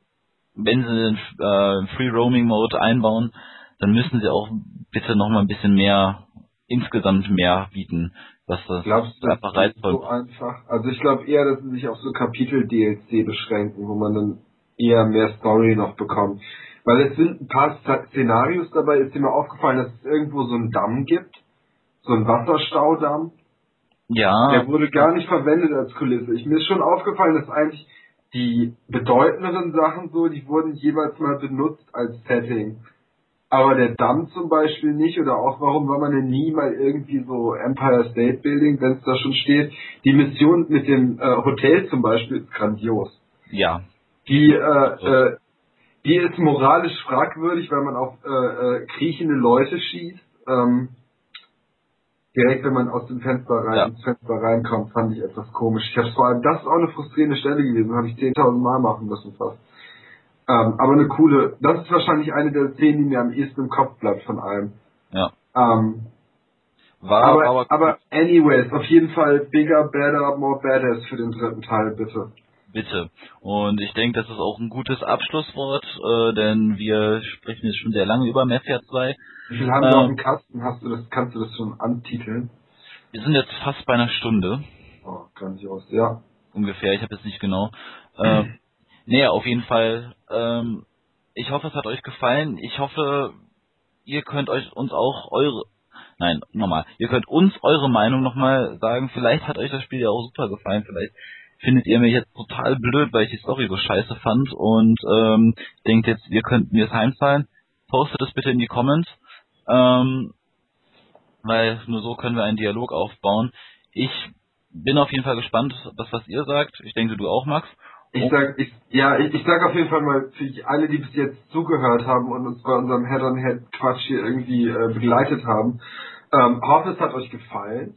wenn sie den äh, Free Roaming Mode einbauen, dann müssen sie auch bitte noch mal ein bisschen mehr, insgesamt mehr bieten, was das Glaubst du, einfach reizvoll so einfach? Also ich glaube eher, dass sie sich auf so Kapitel-DLC beschränken, wo man dann eher mehr Story noch bekommt. Weil es sind ein paar Szenarios dabei, ist dir mal aufgefallen, dass es irgendwo so einen Damm gibt, so einen Wasserstaudamm. Ja. Der wurde gar nicht verwendet als Kulisse. Ich, mir ist schon aufgefallen, dass eigentlich die bedeutenderen Sachen so, die wurden jeweils mal benutzt als Setting. Aber der Damm zum Beispiel nicht, oder auch warum war man denn nie mal irgendwie so Empire State Building, wenn es da schon steht. Die Mission mit dem äh, Hotel zum Beispiel ist grandios. Ja. Die, äh, äh, die ist moralisch fragwürdig, weil man auf äh, äh, kriechende Leute schießt. Ähm, direkt wenn man aus dem Fenster rein, ja. ins Fenster reinkommt, fand ich etwas komisch. Ich habe vor allem, das ist auch eine frustrierende Stelle gewesen, habe ich 10.000 Mal machen müssen fast. Ähm, aber eine coole, das ist wahrscheinlich eine der Szenen, die mir am ehesten im Kopf bleibt von allem. Ja. Ähm, war aber, aber, aber anyways, auf jeden Fall bigger, better, more badass für den dritten Teil, bitte. Bitte. Und ich denke, das ist auch ein gutes Abschlusswort, äh, denn wir sprechen jetzt schon sehr lange über Mafia 2. Wie viel haben ähm, wir auf dem Kasten? Hast du das, kannst du das schon antiteln? Wir sind jetzt fast bei einer Stunde. Oh, grandios, ja. Ungefähr, ich habe jetzt nicht genau. Äh, nee, auf jeden Fall. Ähm, ich hoffe, es hat euch gefallen. Ich hoffe, ihr könnt euch uns auch eure Nein, nochmal. Ihr könnt uns eure Meinung nochmal sagen. Vielleicht hat euch das Spiel ja auch super gefallen. Vielleicht findet ihr mich jetzt total blöd, weil ich die Story so scheiße fand und ähm, denkt jetzt, ihr könnt mir es heimfallen. Postet es bitte in die Comments, ähm, weil nur so können wir einen Dialog aufbauen. Ich bin auf jeden Fall gespannt, was, was ihr sagt. Ich denke, du auch, Max. Ich sag, ich, ja, ich, ich sag auf jeden Fall mal für alle, die bis jetzt zugehört haben und uns bei unserem Head-on-Head-Quatsch hier irgendwie äh, begleitet haben. Ähm, hoffe, es hat euch gefallen.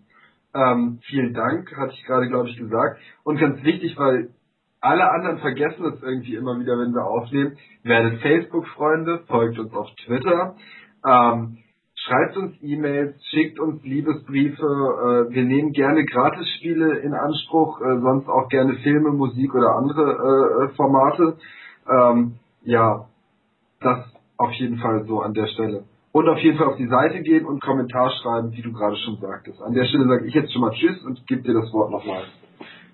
Ähm, vielen Dank, hatte ich gerade, glaube ich, gesagt. Und ganz wichtig, weil alle anderen vergessen es irgendwie immer wieder, wenn wir aufnehmen. Werdet Facebook-Freunde, folgt uns auf Twitter, ähm, schreibt uns E-Mails, schickt uns Liebesbriefe. Äh, wir nehmen gerne Gratisspiele in Anspruch, äh, sonst auch gerne Filme, Musik oder andere äh, Formate. Ähm, ja, das auf jeden Fall so an der Stelle. Und auf jeden Fall auf die Seite gehen und Kommentar schreiben, wie du gerade schon sagtest. An der Stelle sage ich jetzt schon mal Tschüss und gebe dir das Wort nochmal.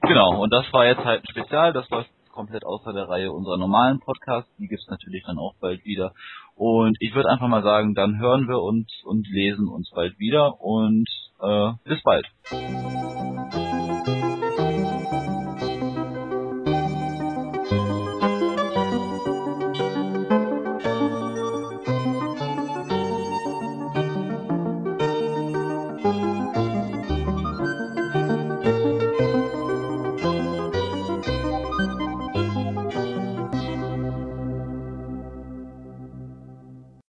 Genau, und das war jetzt halt ein Spezial, das war komplett außer der Reihe unserer normalen Podcasts. Die gibt's natürlich dann auch bald wieder. Und ich würde einfach mal sagen, dann hören wir uns und lesen uns bald wieder und äh, bis bald.